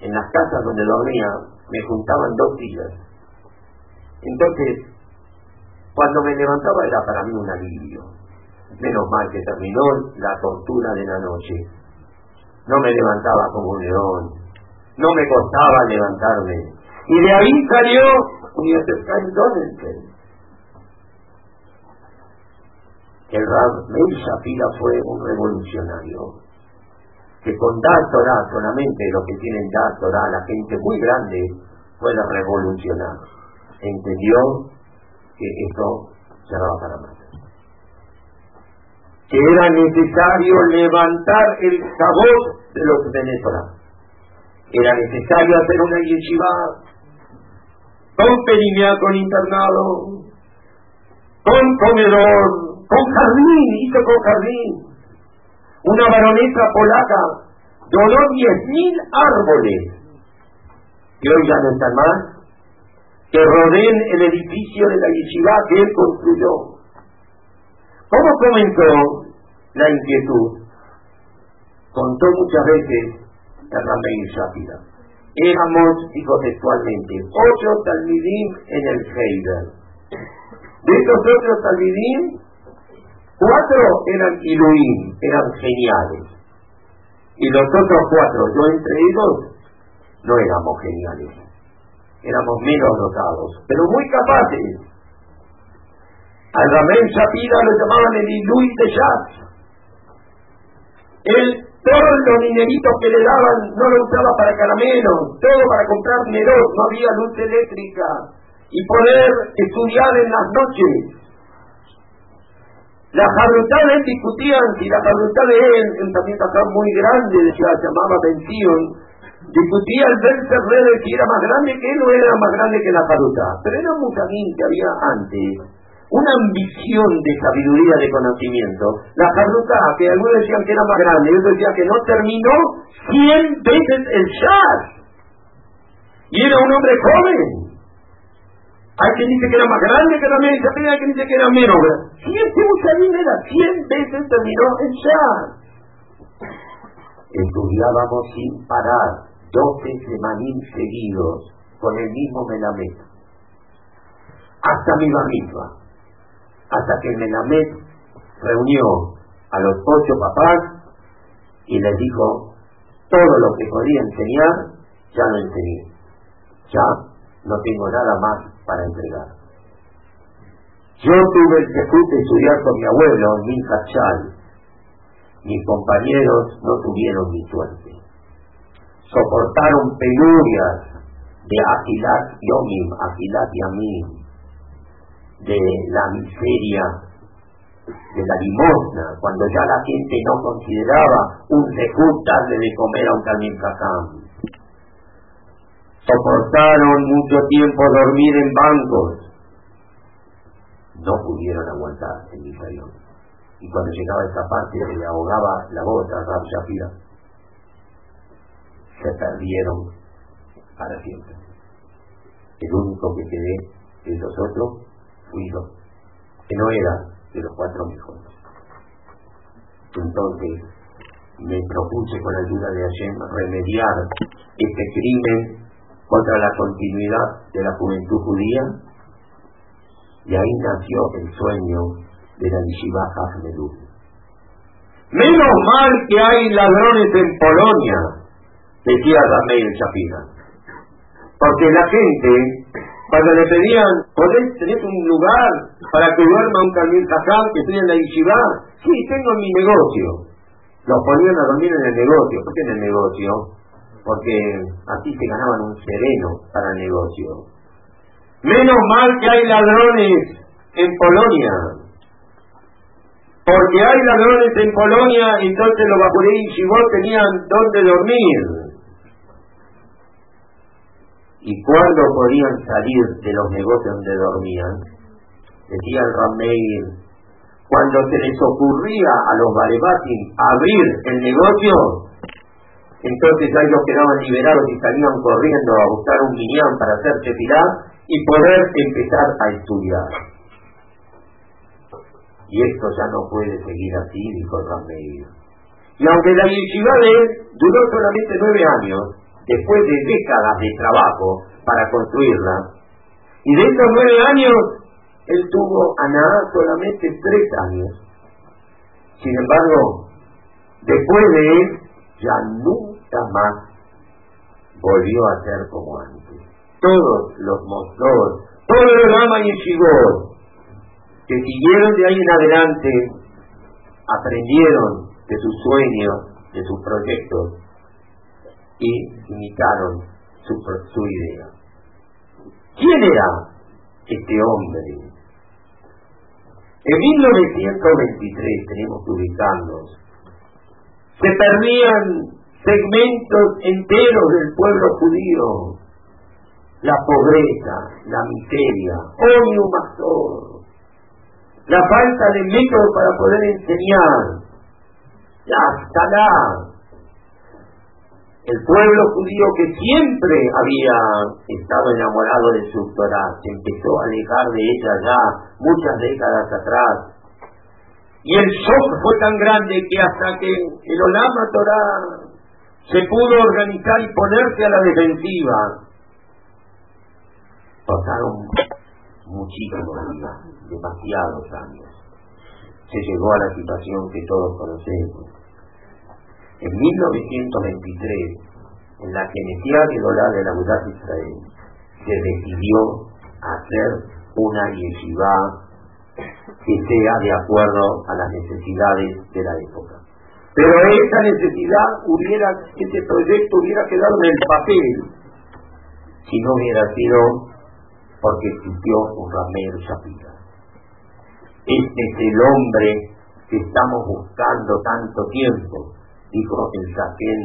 S2: en las casas donde dormía me juntaban dos sillas. Entonces, cuando me levantaba era para mí un alivio. Menos mal que terminó la tortura de la noche. No me levantaba como un león. No me costaba levantarme. Y de ahí salió Universidad Donelsen. El Rab Meir Shapira fue un revolucionario que con dar Torah solamente lo que tienen dar Torah, la gente muy grande, puede revolucionar. Entendió que esto cerraba para más. Que era necesario levantar el sabor de los venezolanos. Era necesario hacer una yeshiva con perimia, con internado, con comedor, con jardín, hizo con jardín. Una baronesa polaca donó diez mil árboles, que hoy ya no están más, que rodeen el edificio de la yeshiva que él construyó. ¿Cómo comenzó la inquietud? Contó muchas veces Ramey Shapira. Éramos, dijo textualmente, ocho talmidim en el Heider. De estos ocho talmidim, cuatro eran iluim, eran geniales. Y los otros cuatro, yo entre ellos, no éramos geniales éramos menos dotados, pero muy capaces. Al Ramén Shapira lo llamaban el Iluit de Jazz. Él, todos los dineritos que le daban no lo usaba para caramelos, todo para comprar Nerot, no había luz eléctrica, y poder estudiar en las noches. Las facultades discutían si la facultad de él, un también muy grande, se llamaba Bención, discutía el Berser de si era más grande que él o era más grande que la Faruta. Pero era un mutamín que había antes, una ambición de sabiduría, de conocimiento. La Faruta, que algunos decían que era más grande, y otros decían que no terminó cien veces el jazz. Y era un hombre joven. Hay quien dice que era más grande que la media, hay quien dice que era menos. Si este mutamín era cien veces terminó el jazz. Estudiábamos sin parar doce semanín seguidos con el mismo Melamed. Hasta mi misma. Hasta que el Melamed reunió a los ocho papás y les dijo, todo lo que podía enseñar, ya lo enseñé. Ya no tengo nada más para entregar. Yo tuve el debut de estudiar con mi abuelo en Minhachal. Mis compañeros no tuvieron mi suerte soportaron penurias de Agilat Yomim, Agilat Yamim, de la miseria, de la limosna, cuando ya la gente no consideraba un darle de comer a un Talmid Soportaron mucho tiempo dormir en bancos. No pudieron aguantar en Israel. Y cuando llegaba esa parte le ahogaba la voz a Rab Shapira se perdieron para siempre. El único que quedé de los otros fui yo, que no era de los cuatro mejores. Entonces me propuse con la ayuda de Hashem remediar este crimen contra la continuidad de la juventud judía y ahí nació el sueño de la Yeshiva Hafnelú. Menos mal que hay ladrones en Polonia, decía Ramey Shapira. Porque la gente, cuando le pedían, ¿podés tener un lugar para que duerma un Camil Kazán que estoy en la Yeshiva? Sí, tengo mi negocio. Los ponían a dormir en el negocio. ¿Por qué en el negocio? Porque así se ganaban un sereno para negocio. Menos mal que hay ladrones en Polonia. Porque hay ladrones en Polonia, entonces los Bakurei y vos tenían dónde dormir y cuando podían salir de los negocios donde dormían, decía el Rameir, cuando se les ocurría a los Barebatim abrir el negocio, Entonces ahí los quedaban liberados y salían corriendo a buscar un miñán para hacer tefilá y poder empezar a estudiar. Y esto ya no puede seguir así, dijo Rameir. Y aunque la yeshiva duró solamente nueve años, después de décadas de trabajo para construirla, y de esos nueve años, él tuvo a nada solamente tres años. Sin embargo, después de él, ya nunca más volvió a ser como antes. Todos los mozos, todos los Lama y Shigor, que siguieron de ahí en adelante, aprendieron de sus sueños, de sus proyectos y imitaron su, su idea. ¿Quién era este hombre? En 1923 tenemos que ubicarnos. Se perdían segmentos enteros del pueblo judío. La pobreza, la miseria, odio masor, la falta de método para poder enseñar, la escala, el pueblo judío que siempre había estado enamorado de su Torah, se empezó a alejar de ella ya muchas décadas atrás. Y el shock fue tan grande que hasta que el Olama Torah se pudo organizar y ponerse a la defensiva, pasaron muchísimos años, demasiados años. Se llegó a la situación que todos conocemos. En 1923, en la Knesset de la Ciudad de Israel, se decidió hacer una yeshiva que sea de acuerdo a las necesidades de la época. Pero esta necesidad hubiera, este proyecto hubiera quedado en el papel si no hubiera sido porque existió un Rameir Shapira. Este es el hombre que estamos buscando tanto tiempo, dijo el Saquén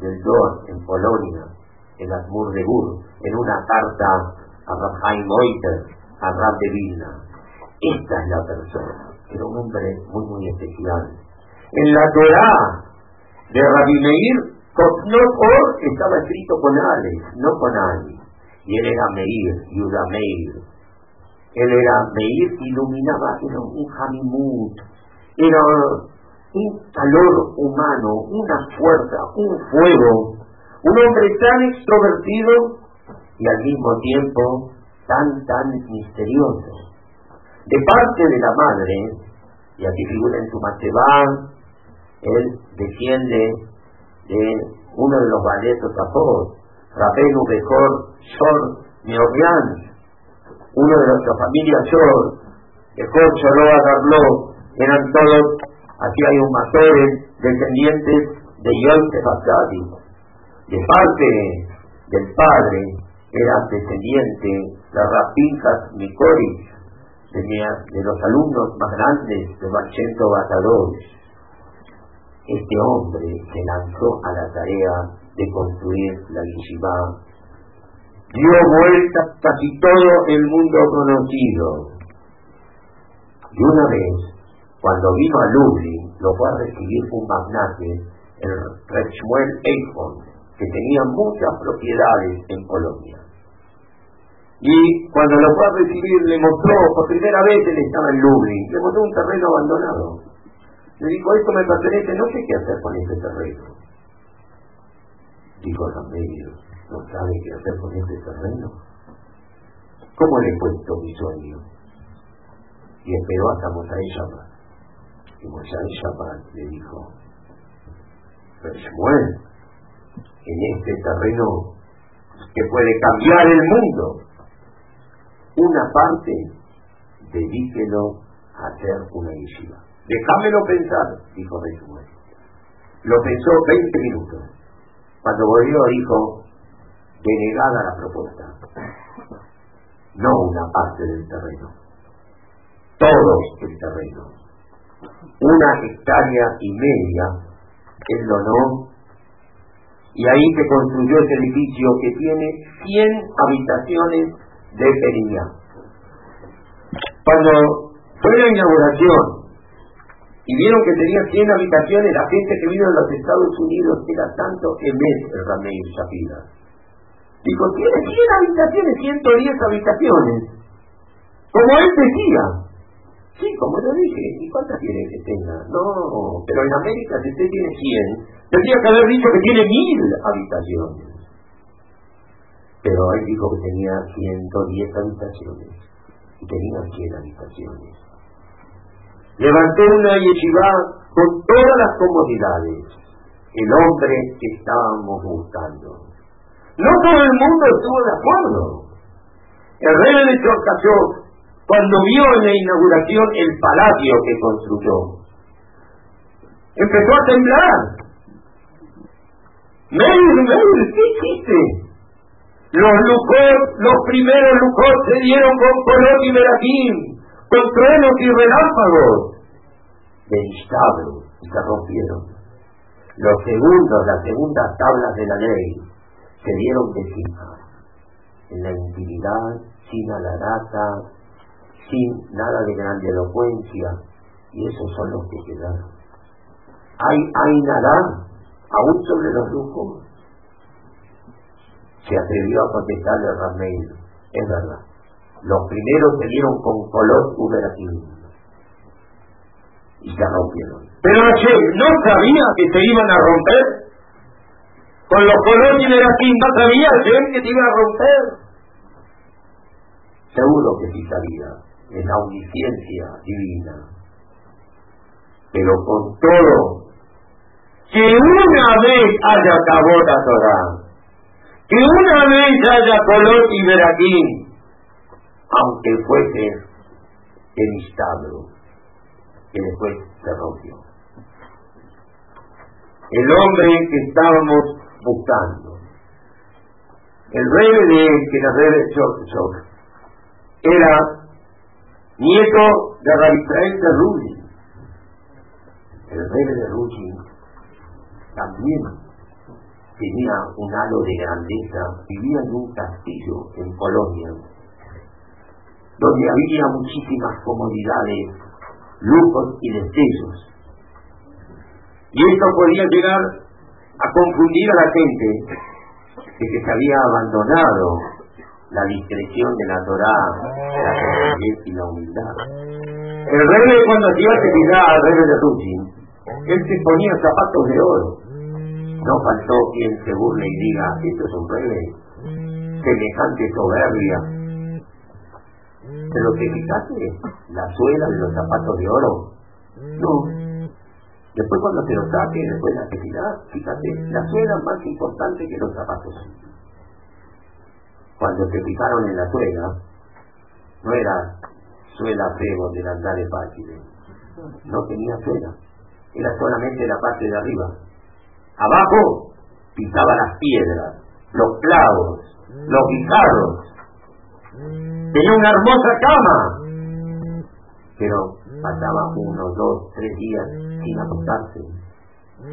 S2: del Dor en Polonia, en Asmur de Bur, en una carta a Rabhaim Moiter, a Rab de Vilna. Esta es la persona, era un hombre muy, muy especial. En la Torah de Rabbi Meir, no estaba escrito con Alex, no con Ali y él era Meir, Yuda Meir. Él era Meir, iluminaba, era un Hamimut, era un calor humano, una fuerza, un fuego, un hombre tan extrovertido y al mismo tiempo tan, tan misterioso. De parte de la madre, y aquí figura en su Matebán, él desciende de uno de los valetos após, Rabenu Bejor Shor Neobian, uno de nuestra familia Shor, Bejor Shoroa Darlo, eran todos, aquí hay un matores descendientes de Yosef Asadi. De parte del padre era descendiente de Rapinjas Mikori, de, de los alumnos más grandes de Machento Batador. Este hombre se lanzó a la tarea de construir la yeshiva. Dio vuelta casi todo el mundo conocido. Y una vez, cuando vino a Lublin, lo fue a recibir un magnate, el Rechmuel Eichhorn, que tenía muchas propiedades en Polonia. Y cuando lo fue a recibir, le mostró, por primera vez él estaba en Lublin, le mostró un terreno abandonado. Le dijo, esto me pertenece, no sé qué hacer con este terreno dijo Ramiro, ¿no sabe qué hacer con este terreno? ¿Cómo le cuento mi sueño? Y esperó hasta Mosaí Shabbat. Y Mosaí Shabbat le dijo, pero Samuel, en este terreno que puede cambiar el mundo, una parte dedíquelo a hacer una yeshiva. Déjamelo pensar, dijo Samuel. Lo pensó 20 minutos. Cuando volvió dijo, denegada la propuesta, no una parte del terreno, todo el terreno, una hectárea y media, él donó, y ahí se construyó ese edificio que tiene 100 habitaciones de pería. Cuando fue la inauguración y vieron que tenía 100 habitaciones, la gente que vino de los Estados Unidos era tanto Emet el Rameir Shapira. Dijo, tiene 100 habitaciones, 110 habitaciones. Como él decía. Sí, como yo dije, ¿y cuántas quiere que tenga? No, pero en América si usted tiene 100, tendría que haber dicho que tiene 1000 habitaciones. Pero él dijo que tenía 110 habitaciones y tenía 100 habitaciones. Levantó una yeshiva con todas las comodidades, el hombre que estábamos buscando. No todo el mundo estuvo de acuerdo. El rey de Chorcachov, cuando vio en la inauguración el palacio que construyó, empezó a temblar. Meir, Meir, ¿qué hiciste? Los Lujot, los primeros Lujot se dieron con Colón y Meraquín, con truenos y relámpagos. De y se rompieron. Los segundos, las segundas tablas de la ley, se dieron de en la intimidad, sin alarata, sin nada de grande elocuencia, y esos son los que quedaron. Hay, hay nada, aún sobre los lujos. Se atrevió a contestarle a Rameir, es verdad. Los primeros se dieron con color uberativo y se rompieron. Pero no sabía que se iban a romper con los colores de la quinta sabía que te iba a romper. Seguro que sí sabía, en la omnisciencia divina. Pero con todo, que una vez haya acabado la Torah, que una vez haya color y veraquín, aunque fuese el establo, que después se rompió. El hombre que estábamos buscando. El rey de que la rey de era nieto de Rabitrael de Rudi. El rey de Rudi también tenía un halo de grandeza, vivía en un castillo en Polonia, donde había muchísimas comodidades, lujos y destellos. Y esto podía llegar a confundir a la gente que se había abandonado la discreción de la Torá, la sencillez y la humildad. El rey cuando se iba a terminar al rey de Rusin, él se ponía zapatos de oro. No faltó quien se burle y diga, esto es un rey, semejante soberbia. Pero que fíjate, la suela de los zapatos de oro, no, Después cuando se lo saque, después la necesidad, fíjate, la suela más importante que los zapatos. Cuando se fijaron en la suela, no era suela feo del andar de no tenía suela, era solamente la parte de arriba. Abajo pisaba las piedras, los clavos, los guijarros. Tenía una hermosa cama, pero pasaba uno, dos, tres días sin acostarse.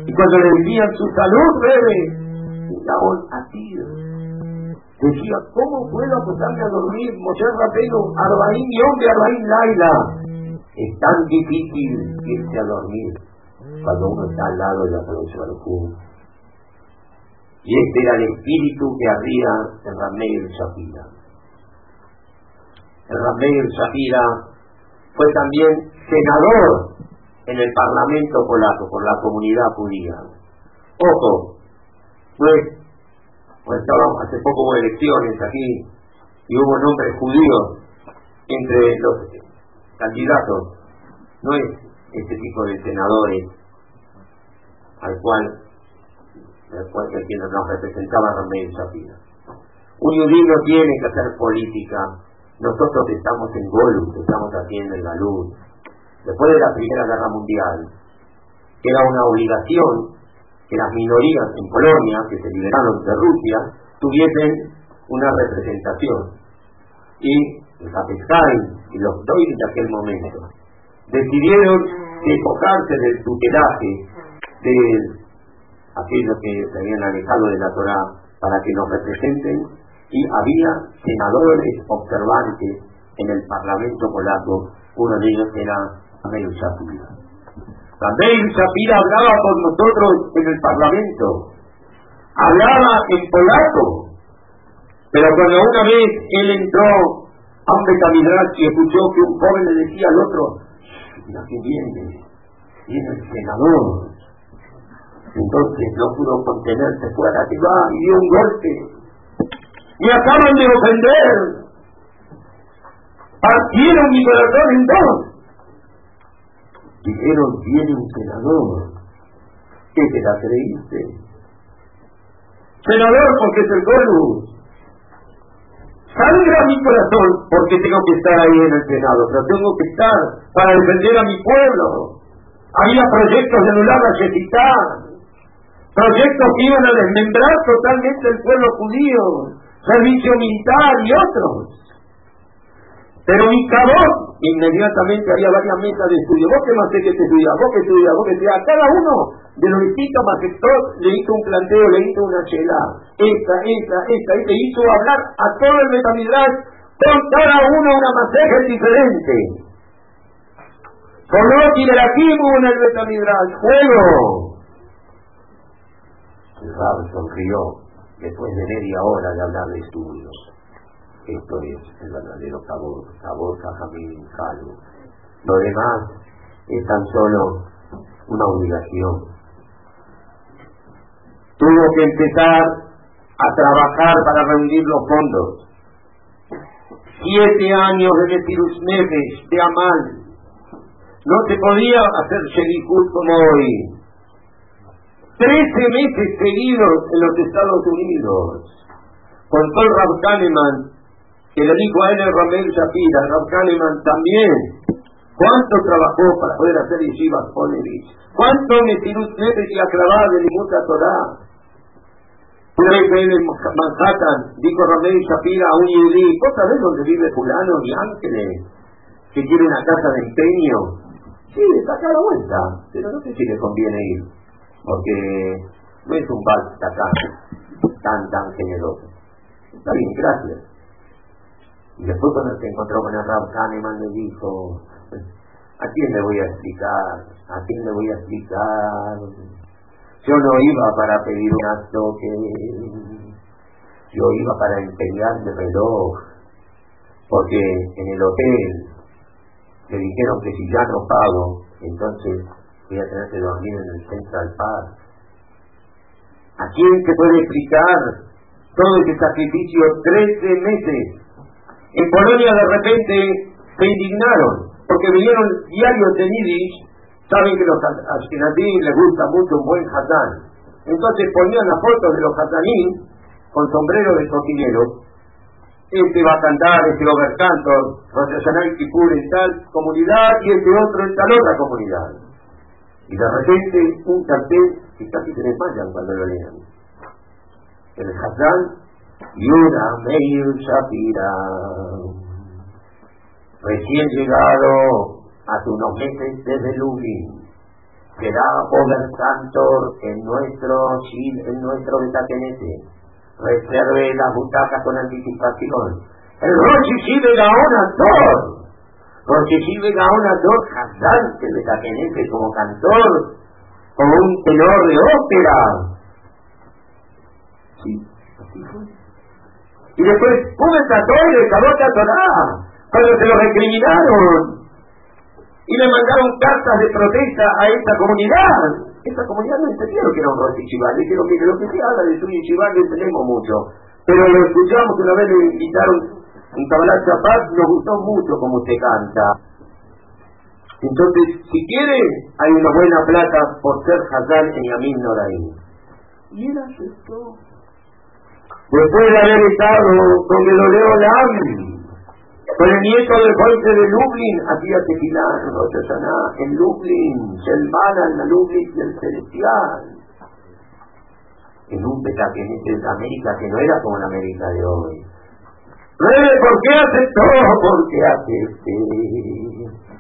S2: Y cuando le decían su salud, bebé, estaban así. Decía, ¿cómo puedo acostarme a dormir? Moshe Rapeno, Arbaín y hombre, Arbaín Laila. Es tan difícil irse a dormir cuando uno está al lado de la Baruj Y este era el espíritu que había en Shapira. El Rameir Shapira fue también senador en el Parlamento polaco por la comunidad judía. Ojo, pues hace poco hubo elecciones aquí y hubo nombres judíos entre los candidatos. No es este tipo de senadores al cual, al cual que quien nos representaba Ramírez Shapira. Un judío tiene que hacer política nosotros estamos en Golus, estamos haciendo en la luz. Después de la Primera Guerra Mundial, era una obligación que las minorías en Polonia, que se liberaron de Rusia, tuviesen una representación. Y los Apescain y los Doyle de aquel momento. Decidieron enfocarse del tutelaje de aquellos que se habían alejado de la Torah para que nos representen y había senadores observantes en el Parlamento polaco, uno de ellos era Amel También Shapira hablaba con nosotros en el Parlamento. Hablaba en polaco. Pero cuando una vez él entró a un y escuchó que un joven le decía al otro, mira que viene, viene el senador. Entonces no pudo contenerse, fue a la ciudad y dio un golpe. Me acaban de ofender. Partieron mi corazón en dos. Dijeron, un senador. ¿Qué te la creíste? Senador, porque es el Golus. Sangra mi corazón porque tengo que estar ahí en el Senado, pero tengo que estar para defender a mi pueblo. Había proyectos de anular la proyectos que iban a desmembrar totalmente el pueblo judío, servicio militar y otros. Pero mi cabrón, inmediatamente había varias mesas de estudio. Vos que más sé que te estudia, vos que estudia, vos que estudia. Cada uno de los distintos sector le hizo un planteo, le hizo una chela. Esta, esta, esta, y le hizo hablar a todo el metamidrash con cada uno una masaje diferente. Coloqui de la en el metamidrash, juego. El Rab sonrió después de media hora de hablar de estudios. Esto es el verdadero sabor, sabor Jajamín Jalo. Lo demás es tan solo una obligación. Tuvo que empezar a trabajar para reunir los fondos. Siete años de Neves, de Amal. No se podía hacer Shelihut como hoy. Trece meses seguidos en los Estados Unidos. Con Paul Rab Kahneman que le dijo a él el Ramel Shapira, Rab Kahneman también, cuánto trabajó para poder hacer yeshivas Ponevich, cuánto Metirut Nefesh y aclavar de Limuta Torah. Una vez en Manhattan, dijo Ramel Shapira a un yudí, ¿vos sabés dónde vive fulano y Ángeles? Que tiene una casa de empeño. Sí, está acá a la vuelta, pero no sé si le conviene ir, porque no es un bar acá tan, tan generoso. Está bien, gracias. Y después cuando se encontró con el Rab Kahneman le dijo, ¿a quién le voy a explicar? ¿A quién le voy a explicar? Yo no iba para pedir un acto que... Yo iba para empeñar el reloj, porque en el hotel me dijeron que si ya no pago, entonces voy a tener que dormir en el Central Park. ¿A quién se puede explicar todo ese sacrificio? Trece meses en Polonia de repente se indignaron porque vinieron diarios de Yiddish, saben que los ashkenazim les gusta mucho un buen hatán. Entonces ponían las fotos de los hatanim con sombrero de cocinero. Este va a cantar, este va a ver cantos, Rosh Kippur en tal comunidad y este otro en tal otra comunidad. Y de repente un cartel que casi se desmayan cuando lo lean. El Hazán Yuna Meir Shapira, recién llegado hace unos meses desde Lublin, será Over Cantor en nuestro en nuestro Betakenete. Reserve las butacas con anticipación. El Roshi Shive Gaon Ator. Roshi Shive Gaon Ator, cantante Betakenete como cantor, como un tenor de ópera. Sí, así fue. Y después, ¿cómo trató y le a Torah? Cuando se lo recriminaron. Y le mandaron cartas de protesta a esta comunidad. Esta comunidad no entendió que era un Rosh Chival. Dijeron, mire, lo que se habla de su Chival lo entendemos mucho. Pero lo escuchamos una vez le invitaron un Kabbalah Chapat, nos gustó mucho como usted canta. Entonces, si quiere, hay una buena plata por ser Hazán en Yamin Noraim. Y él aceptó. Después de haber estado con Gedoleo Lam, con el nieto del fuerte de Lublin, hacía tequila en en Lublin, en la Lublin del Celestial. En un petaquenete de América que no era como la América de hoy. ¿por qué aceptó? *laughs* Porque acepté.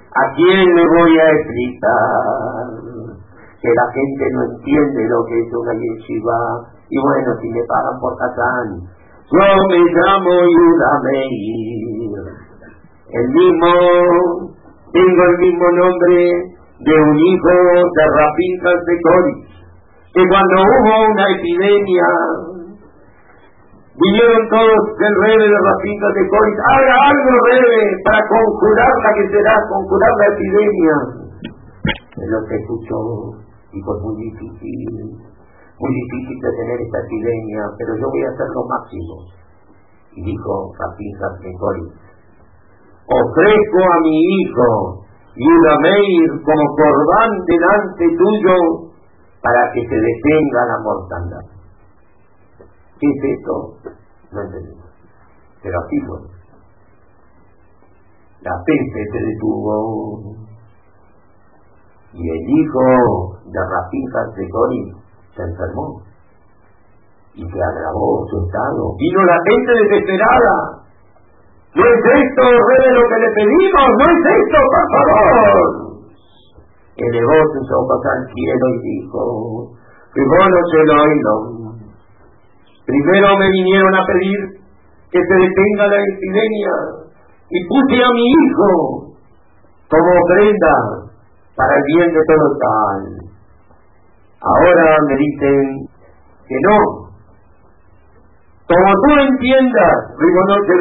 S2: ¿A quién le voy a explicar? Que la gente no entiende lo que es una yeshiva y bueno, si me pagan por Catán, yo me llamo Yuda Meir. El mismo, tengo el mismo nombre de un hijo de Rapintas de Coris, que cuando hubo una epidemia, vinieron todos del rebe de Rapintas de Coris, haga algo rebe para conjurar la que será, conjurar la epidemia. Que escuchó, y fue muy difícil, muy difícil de tener esta epidemia, pero yo voy a hacer lo máximo. Y dijo de Coris, ofrezco a mi hijo y Meir como corbán delante tuyo para que se detenga la mortandad. ¿Qué es esto? No entendemos. Pero así fue. La peste se detuvo y el hijo de Rafijas de se enfermó y se agravó su estado. Vino la gente desesperada ¿No es esto, rey, lo que le pedimos? ¿No es esto, por favor? Elevó sus ojos al cielo y dijo, no. Primero me vinieron a pedir que se detenga la epidemia y puse a mi hijo como ofrenda para el bien de todo tal. Ahora me dicen que no. Como tú entiendas, Rigonoche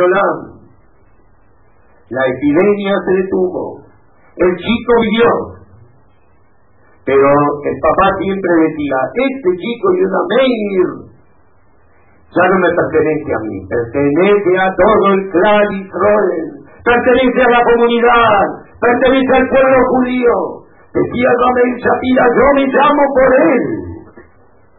S2: la epidemia se detuvo. El chico vivió. Pero el papá siempre decía, este chico y una ya no me pertenece a mí, pertenece a todo el clan Israel, pertenece a la comunidad, pertenece al pueblo judío. Decía Ramel Shapira, yo me llamo por él.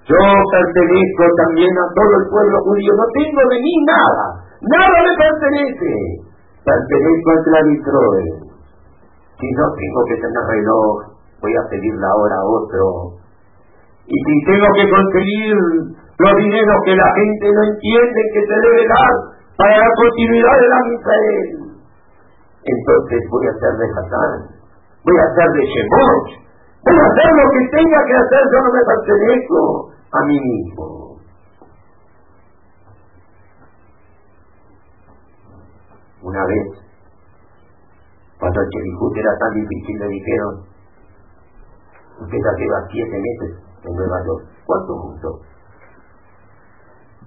S2: Yo pertenezco también a todo el pueblo judío, no tengo de mí nada, nada me pertenece pertenezco al clavitroe. Si no tengo que tener reloj, voy a pedir la hora a otro. Y si tengo que conseguir los dineros que la gente no entiende que se debe dar para la continuidad de la misa entonces voy a hacer de Hassan, voy a hacer de Shemot, voy a hacer lo que tenga que hacer, yo no me pertenezco a mí mismo. Una vez, cuando el Chelijut era tan difícil, le dijeron, usted ya lleva siete meses en Nueva York, ¿cuánto justo?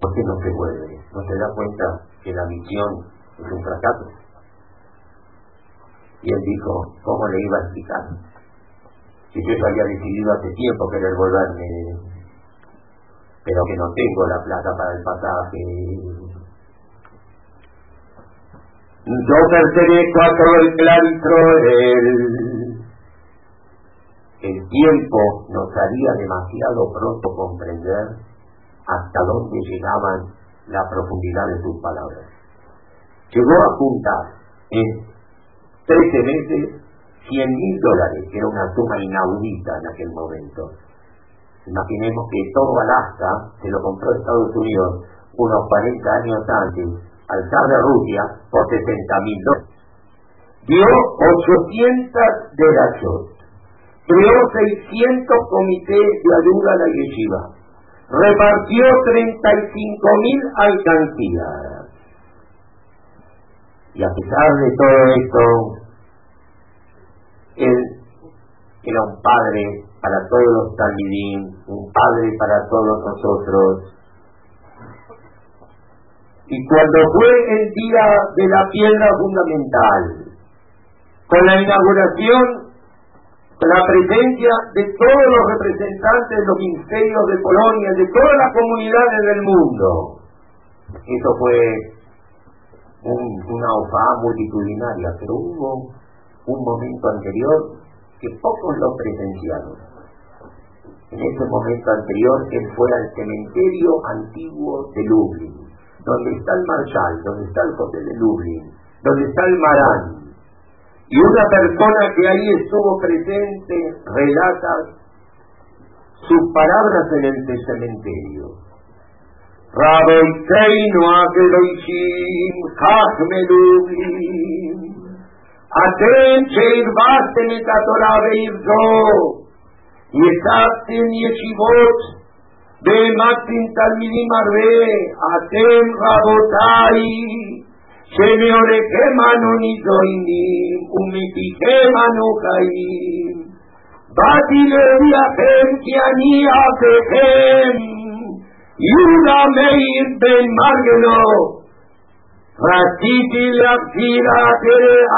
S2: ¿Por qué no se vuelve? ¿No se da cuenta que la misión es un fracaso? Y él dijo, ¿cómo le iba a explicar? Si yo había decidido hace tiempo querer volverme, pero que no tengo la plata para el pasaje, yo pertenezco a todo el claustro El tiempo nos haría demasiado pronto comprender hasta dónde llegaban la profundidad de sus palabras. Llegó a juntar en 13 meses 100 mil dólares, que era una suma inaudita en aquel momento. Imaginemos que todo Alaska se lo compró Estados Unidos unos 40 años antes al zar de Rusia por 60 mil dólares. Dio 800 de derechos. Creó 600 comités de ayuda a la yeshiva. Repartió 35 mil alcancías. Y a pesar de todo esto, él era un padre para todos los talmidim, un padre para todos nosotros, y cuando fue el día de la piedra fundamental, con la inauguración, con la presencia de todos los representantes de los ministerios de Polonia, de todas las comunidades del mundo, eso fue una OFA multitudinaria, pero hubo un momento anterior que pocos lo presenciaron. En ese momento anterior él fue al cementerio antiguo de Lublin donde está el Marshall, donde está el José de Lublin, donde está el Marán. Y una persona que ahí estuvo presente relata sus palabras en el cementerio. Raboiteinu Akeloishim Chachme Lublin Atem שהרבצתם את התורה בעיר זו, ישבתם ישיבות במקסים תלמידים הרבה, אתם רבותיי, שמעורכם אנו ניזונים, ומפיכם אנו חיים. באתי להודיעכם כי אני עבדכם, יהודה מאיר בן מרגלו. רציתי להחזיר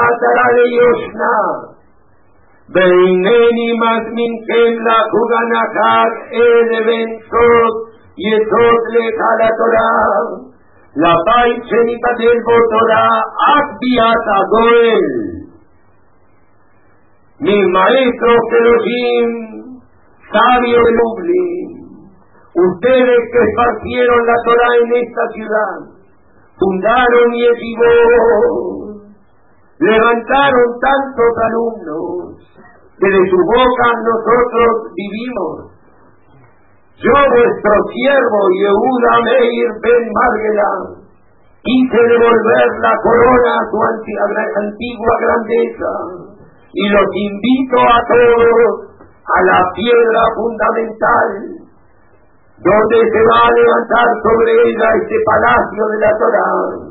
S2: עטרה ליושנה, והנני מזמינכם לחוג הנחת אבן סוד יסוד לך לתורה, לבית שניבדל בו תורה עד ביאת הגואל. mis maestros Elohim, sabios de Lublin, ustedes que esparcieron la Torah en esta ciudad, fundaron y Yeshivot, levantaron tantos alumnos, que de su boca nosotros vivimos. Yo, vuestro siervo Yehuda Meir Ben Margela, quise devolver la corona a su antigua grandeza y los invito a todos a la piedra fundamental donde se va a levantar sobre ella este palacio de la Torah.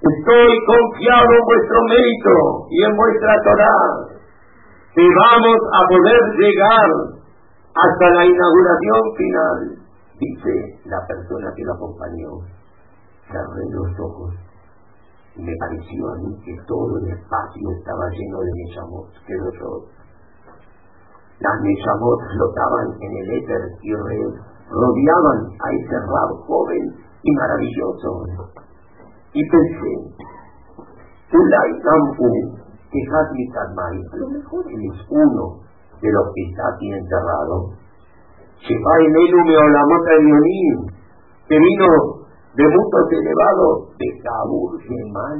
S2: Estoy confiado en vuestro mérito y en vuestra Torah, que vamos a poder llegar hasta la inauguración final, dice la persona que lo acompañó. Cerré los ojos. Y me pareció a mí que todo el espacio estaba lleno de Neshamot, que horror. Las Neshamot flotaban en el éter y rodeaban a ese rabo joven y maravilloso. Y pensé, a lo mejor él es uno de los que está aquí enterrado. Shefai Melu Meolamot Elionim, que vino de mundos elevados de Kabul, Germán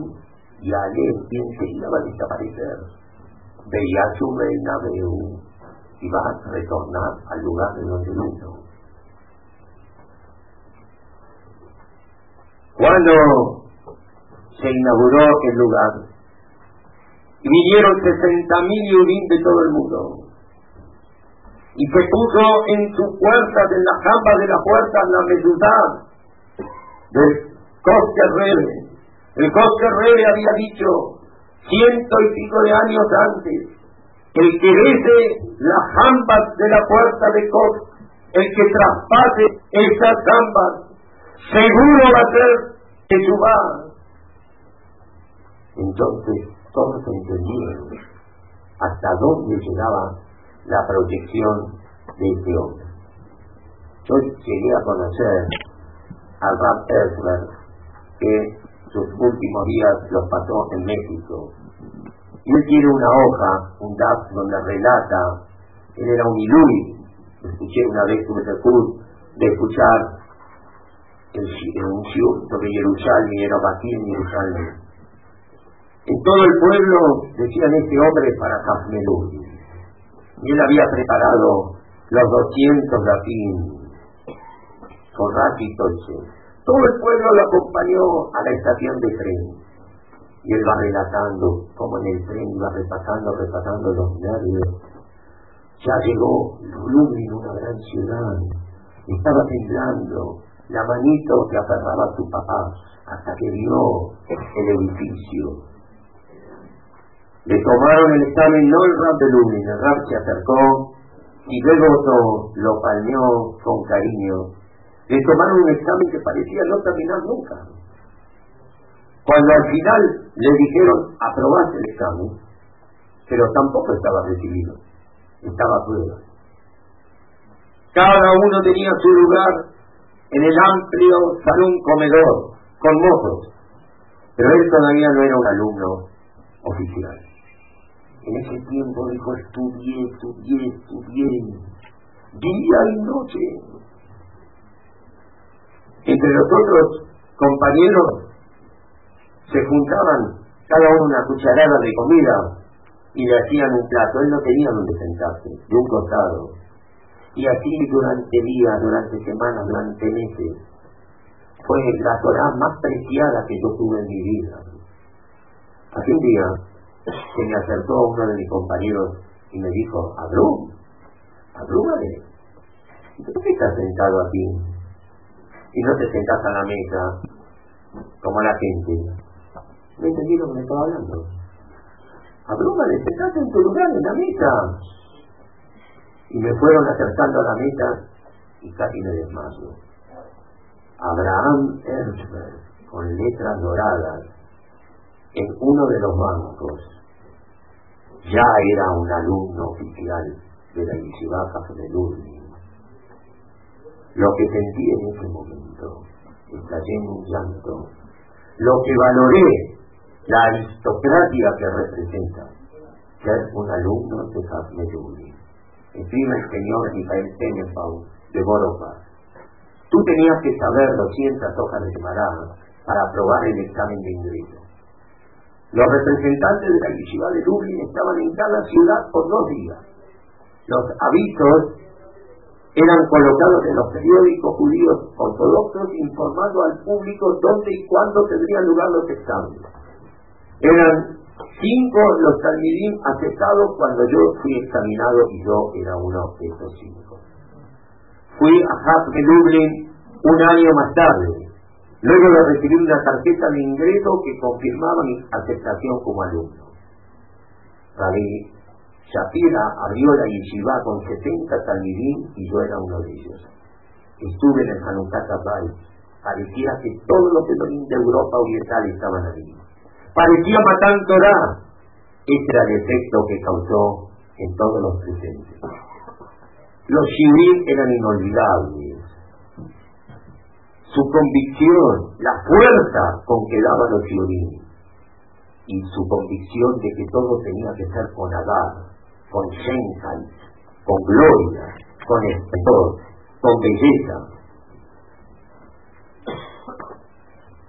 S2: y Ale, que enseguida va a desaparecer. Veía su reina y va a retornar al lugar de donde vino. Cuando se inauguró el lugar, y vinieron 60.000 Yudim de todo el mundo, y se puso en sus puertas, en las jambas de la puerta, la mesudad, del Coste Rebe. El Coste Rebe había dicho ciento y pico de años antes, el que bese las jambas de la puerta de Coste, el que traspase esas jambas, seguro va a ser que suba. Entonces todos entendieron hasta dónde llegaba la proyección de este hombre. Yo llegué a conocer al Rap Erzler, que sus últimos días los pasó en México. Y él tiene una hoja, un DAP, donde relata, él era un ilui, escuché una vez tuve el de escuchar el, un shiur sobre Jerusalén era en Jerusalén. En todo el pueblo decían este hombre para Kafmelú. Y él había preparado los 200 latín todo el pueblo lo acompañó a la estación de tren. Y él va relatando cómo en el tren iba repasando, repasando los nervios. Ya llegó Lublin, una gran ciudad. Estaba temblando. La manito que aferraba a su papá hasta que vio el edificio. Le tomaron el examen, no el rap de Lublin, el rap se acercó y luego lo palmeó con cariño le tomaron un examen que parecía no terminar nunca. Cuando al final le dijeron aprobaste el examen, pero tampoco estaba recibido, estaba a prueba. Cada uno tenía su lugar en el amplio salón comedor con mozos, pero él todavía no era un alumno oficial. En ese tiempo dijo, estudié, estudié, estudié, día y noche, entre los otros compañeros se juntaban cada uno una cucharada de comida y le hacían un plato. Él no tenía donde sentarse, de un costado. Y así durante días, durante semanas, durante meses. Fue la Torah más preciada que yo tuve en mi vida. Hace un día se me acercó uno de mis compañeros y me dijo, Abrú, Abrúmale, ¿por qué estás sentado aquí? y no te sentás a la mesa como la gente. ¿Me entendieron lo que me estaba hablando? Abrúmale, sentate en tu lugar, en la mesa. Y me fueron acercando a la mesa y casi me desmayo. Abraham Erzberg, con letras doradas, en uno de los bancos, ya era un alumno oficial de la Yeshiva de. Lo que sentí en ese momento, estallé en un llanto. Lo que valoré, la aristocracia que representa, ser un alumno de Hafne Lurni. Escribe el señor Michael Tenenbaum de Borová. Tú tenías que saber 200 hojas de semarada para aprobar el examen de ingreso. Los representantes de la yeshiva de Dublín estaban en cada ciudad por dos días. Los avisos eran colocados en los periódicos judíos ortodoxos informando al público dónde y cuándo tendrían lugar los exámenes. Eran cinco los talmidim aceptados cuando yo fui examinado y yo era uno de esos cinco. Fui a Haft de Dublín un año más tarde luego de recibir una tarjeta de ingreso que confirmaba mi aceptación como alumno. Rabbi Shapira abrió la yeshiva con 70 talmidim y yo era uno de ellos. Estuve en el Hanukkah Bay. Parecía que todos los pedorín de Europa Oriental estaban allí. Parecía matar Torah. Ese era el efecto que causó en todos los presentes. Los shiurim eran inolvidables su convicción, la fuerza con que daba los violines y su convicción de que todo tenía que ser con Adar, con Shenkai, con gloria, con esplendor, con belleza.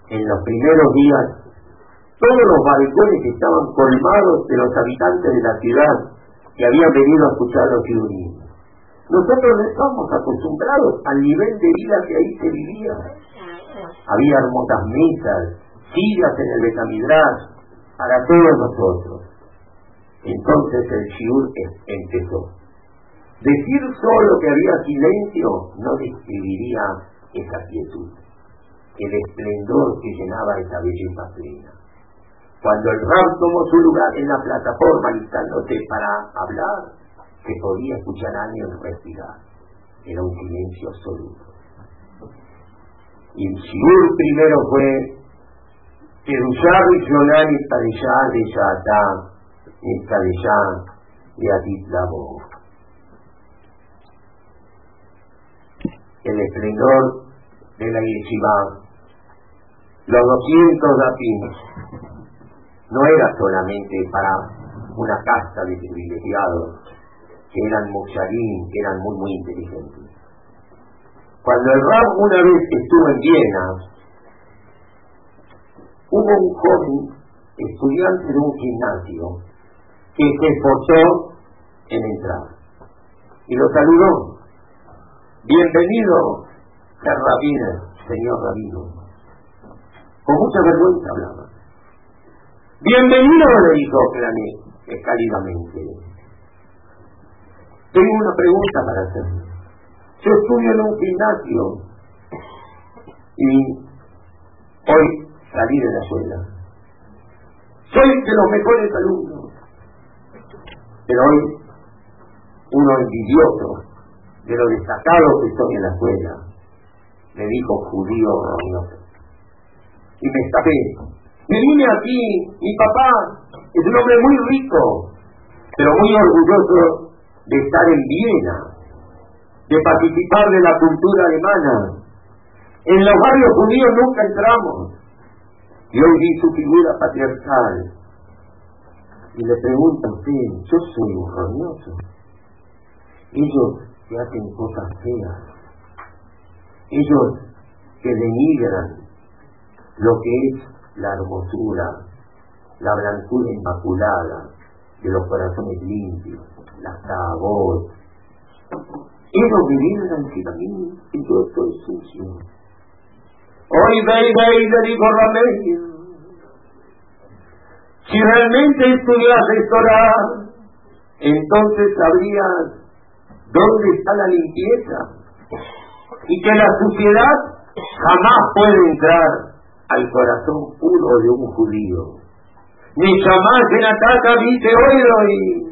S2: En los primeros días, todos los balcones estaban colmados de los habitantes de la ciudad que habían venido a escuchar los violines. Nosotros no estamos acostumbrados al nivel de vida que ahí se vivía. Había hermosas mesas, sillas en el Betamidrash, para todos nosotros. Entonces el shiur empezó. Decir solo que había silencio no describiría esa quietud, el esplendor que llenaba esa belleza plena. Cuando el Rab tomó su lugar en la plataforma listándose para hablar, que podía escuchar años respirar. Era un silencio absoluto. Y el shiur primero fue Kedushá Rishonah Nitadeshá de Yatá, Nitadeshá de Atitlabo. El esplendor de la yeshiva, los 200 datinos, no era solamente para una casta de privilegiados, que eran mocharín, que eran muy, muy inteligentes. Cuando el Rab una vez estuvo en Viena, hubo un joven estudiante de un gimnasio que se esforzó en entrar y lo saludó. Bienvenido, ser rabino, señor rabino. Con mucha vergüenza hablaba. Bienvenido, le dijo cálidamente. Tengo una pregunta para hacer. Yo estudio en un gimnasio y hoy salí de la escuela. Soy de los mejores alumnos. Pero hoy uno envidioso de lo destacado que soy en la escuela, me dijo judío rabioso. Y me escapé. Me vine aquí, mi papá es un hombre muy rico, pero muy orgulloso de estar en Viena, de participar de la cultura alemana. En los barrios judíos nunca entramos. Y hoy vi su figura patriarcal. Y le pregunto a usted, yo soy un roñoso. Ellos que hacen cosas feas. Ellos que denigran lo que es la hermosura, la blancura inmaculada de los corazones limpios la voz. Ellos vivían ansiedad y yo estoy sucio. Hoy ve y ve le dijo Ramedia. Si realmente estudias Torah, entonces sabrías dónde está la limpieza y que la suciedad jamás puede entrar al corazón puro de un judío. ni jamás en ataca viste oído y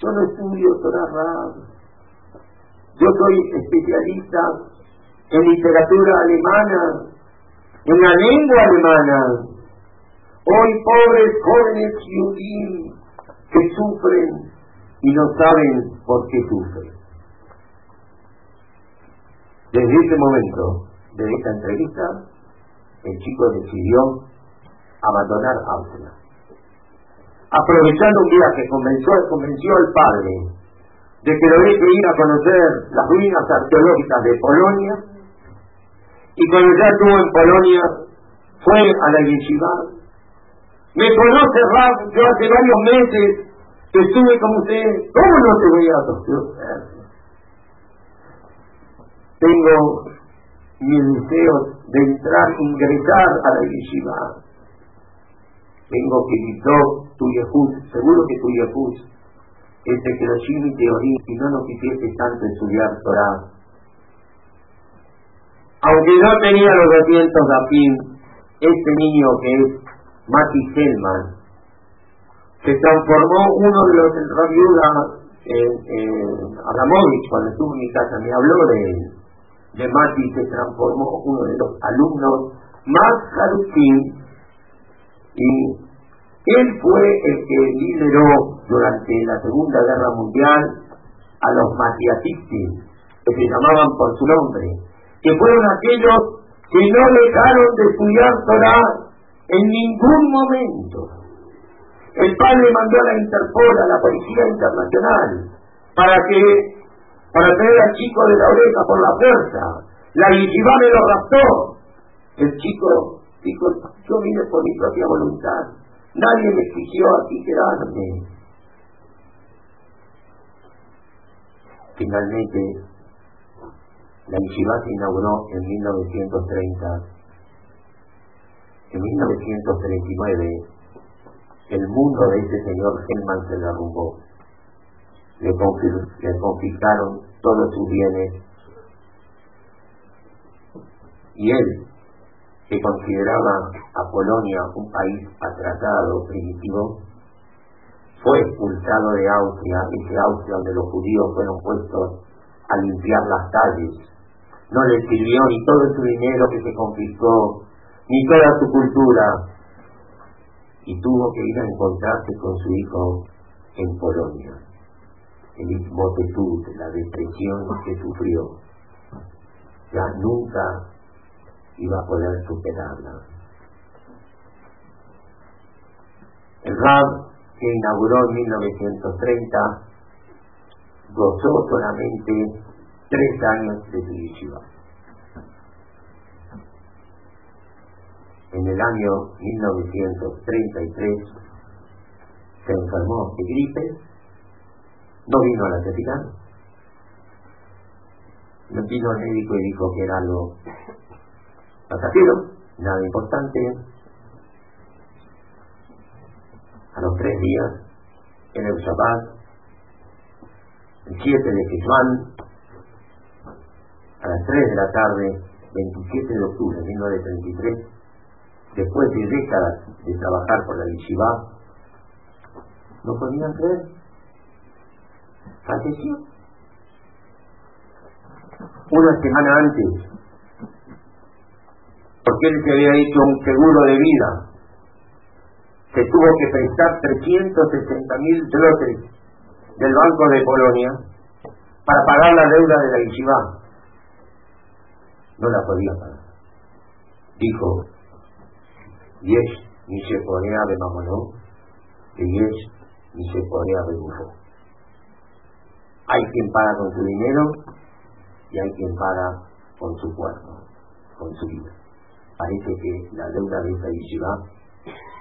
S2: yo no estudio Torah. Yo soy especialista en literatura alemana, en la lengua alemana. Hoy pobres jóvenes judíos que sufren y no saben por qué sufren. Desde ese momento, de esta entrevista, el chico decidió abandonar Austria. Aprovechando un viaje, convenció, convenció al padre de que lo deje ir a conocer las ruinas arqueológicas de Polonia y cuando ya estuvo en Polonia fue a la yeshiva. Me conoce Rab, yo hace varios meses que estuve con usted, ¿cómo no te voy a conocer? Tengo mi deseo de entrar, ingresar a la yeshiva. Tengo que gritó tu yehud, seguro que tu yehud es de que los y teoría y no nos quisiese tanto estudiar Torah. Aunque no tenía los 200 fin, este niño que es Mati Selman, se transformó uno de los Rabiuda eh, eh, Aramovich, cuando estuvo en mi casa, me habló de él de Mati se transformó uno de los alumnos más jaruquín y él fue el que lideró durante la Segunda Guerra Mundial a los Matiatistas, que se llamaban por su nombre, que fueron aquellos que no dejaron de estudiar Torah en ningún momento. El padre mandó a la Interpol, a la Policía Internacional, para que para traer al chico de la oreja por la fuerza. La yeshiva me lo raptó. El chico dijo, yo vine por mi propia voluntad. Nadie me exigió aquí quedarme. Finalmente, la yeshiva se inauguró en 1930. En 1939, el mundo de ese señor Helman se derrumbó le, confiscaron todos sus bienes. Y él, que consideraba a Polonia un país atrasado, primitivo, fue expulsado de Austria, ese Austria donde los judíos fueron puestos a limpiar las calles. No le sirvió ni todo su dinero que se confiscó, ni toda su cultura, y tuvo que ir a encontrarse con su hijo en Polonia el inmotetud, la depresión que sufrió, ya nunca iba a poder superarla. El RAB, que inauguró en 1930, gozó solamente tres años de yeshiva. En el año 1933 se enfermó de gripe no vino a la capitán. No vino al médico y dijo que era algo pasajero, nada importante. A los tres días, en el Shabbat, el 7 de Kishvan, a las 3 de la tarde, 27 de octubre de 1933, después de décadas de trabajar por la Yeshiva, no podían creer falleció. Una semana antes, porque él se había hecho un seguro de vida, se tuvo que prestar 360 mil dólares del Banco de Polonia para pagar la deuda de la Yeshiva. No la podía pagar. Dijo, Yesh ni se podía de Mamonó, y Yesh ni se podía de Bufo. Hay quien paga con su dinero y hay quien paga con su cuerpo, con su vida. Parece que la deuda de esa yeshiva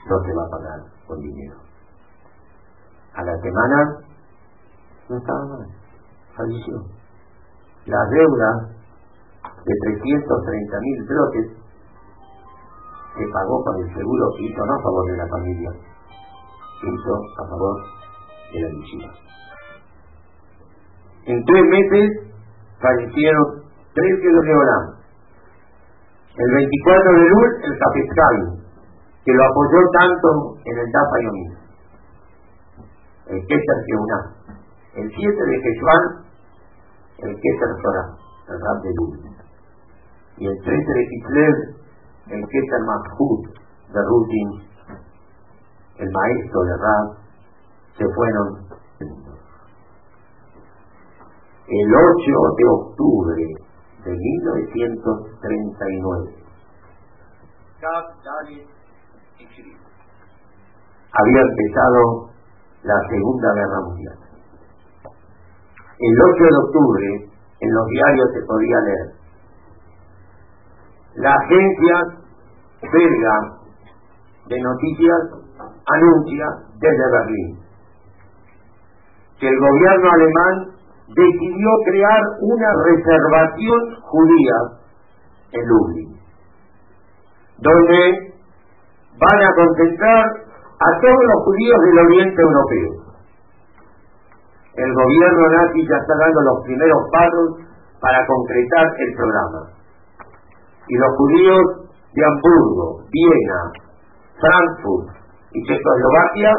S2: no se va a pagar con dinero. A la semana no estaba mal, falleció. La deuda de 330 mil bloques se pagó con el seguro que hizo no a favor de la familia, hizo a favor de la yeshiva. En tres meses fallecieron tres que de El 24 de luz, el Capescal. que lo apoyó tanto en el Dafa el Keter Keuna, el 7 de Quechuan, el Keter Torah, el Rab de Luz, y el 13 de Kislev, el Keter Mahud de Rutin, el maestro de Rab, se fueron. El 8 de octubre de 1939, había empezado la Segunda Guerra Mundial. El 8 de octubre en los diarios se podía leer. La agencia belga de noticias anuncia desde Berlín que el gobierno alemán decidió crear una reservación judía en Lublin, donde van a concentrar a todos los judíos del oriente europeo. El gobierno nazi ya está dando los primeros pasos para concretar el programa. Y los judíos de Hamburgo, Viena, Frankfurt y Checoslovaquia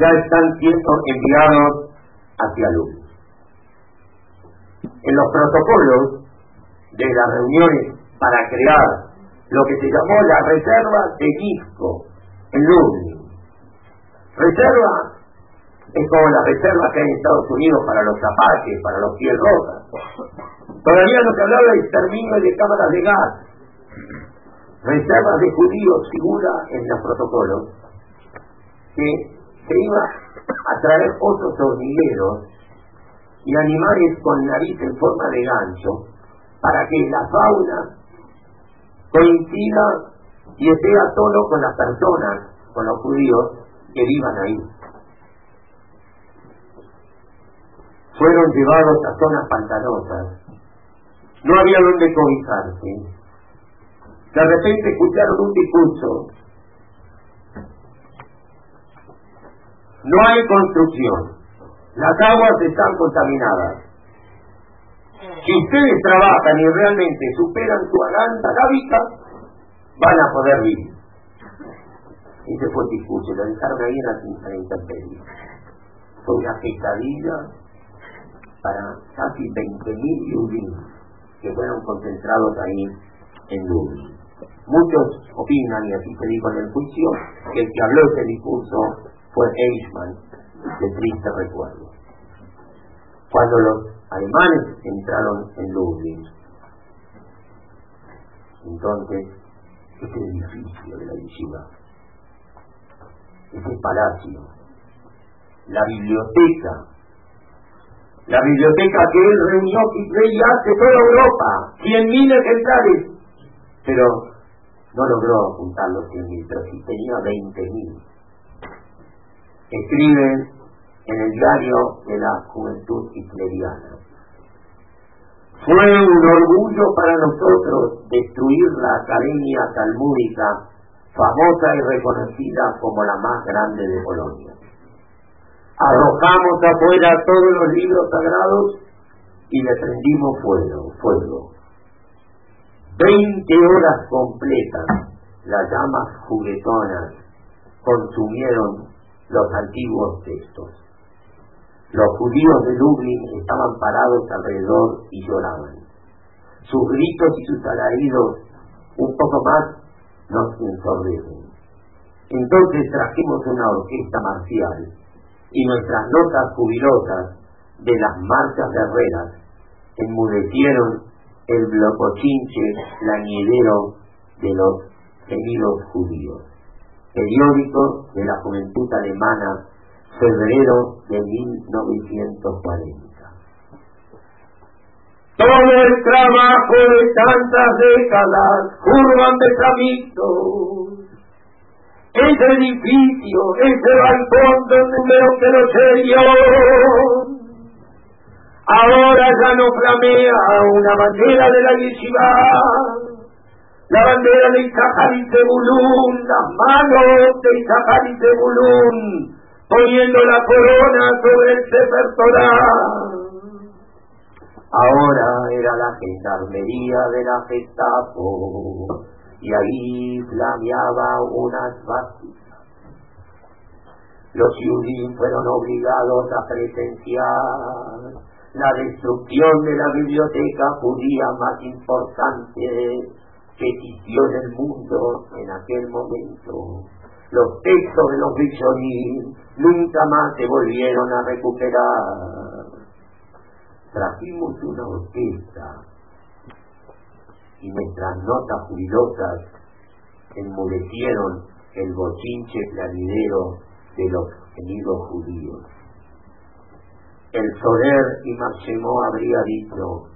S2: ya están siendo enviados hacia Luz. En los protocolos de las reuniones para crear lo que se llamó la reserva de disco en Lublin. Reserva es como la reserva que hay en Estados Unidos para los zapatos, para los pies rojas. Todavía no se hablaba de exterminio de cámaras de gas. Reservas de judíos figura en los protocolos que se iba a traer otros hormigueros y animales con nariz en forma de gancho para que la fauna coincida y esté a tono con las personas, con los judíos que vivan ahí. Fueron llevados a zonas pantanosas. No había donde cobijarse. De repente escucharon un discurso. No hay construcción. Las aguas están contaminadas. Si ustedes trabajan y realmente superan su aganta hábitat, van a poder vivir. Ese fue el discurso, lo dejaron ahí en la, intemperie. Fue una pesadilla para casi 20.000 judíos que fueron concentrados ahí en Lublin. Muchos opinan, y así se dijo en el juicio, que el que habló ese discurso fue Eichmann, de triste recuerdo. Cuando los alemanes entraron en Lublin, entonces este edificio de la yeshiva, ese palacio, la biblioteca, la biblioteca que él reunió y hace toda Europa, cien mil ejemplares, pero no logró juntar los cien mil, pero sí tenía veinte mil escriben en el diario de la juventud hitleriana. Fue un orgullo para nosotros destruir la Academia Talmúdica, famosa y reconocida como la más grande de Polonia. Arrojamos afuera todos los libros sagrados y le prendimos fuego, fuego. Veinte horas completas las llamas juguetonas consumieron los antiguos textos. Los judíos de Lublin estaban parados alrededor y lloraban. Sus gritos y sus alaridos un poco más nos ensordecen. Entonces trajimos una orquesta marcial y nuestras notas jubilosas de las marchas guerreras enmudecieron el blocochinche lañidero de los gemidos judíos periódico de la juventud alemana, febrero de 1940. Todo el trabajo de tantas décadas, curvan de caminos, ese edificio, ese balcón donde veo que lo serio, ahora ya no flamea una bandera de la yeshiva, la bandera de y Zebulún, las manos de y Zebulún, poniendo la corona sobre el Sefer Ahora era la gendarmería de la Gestapo, y ahí flameaba una svástica. Los judíos fueron obligados a presenciar la destrucción de la biblioteca judía más importante que existió en el mundo en aquel momento. Los textos de los Rishonim nunca más se volvieron a recuperar. Trajimos una orquesta y nuestras notas jubilosas enmudecieron el bochinche planidero de los enemigos judíos. El Soler y Marchemó habría dicho,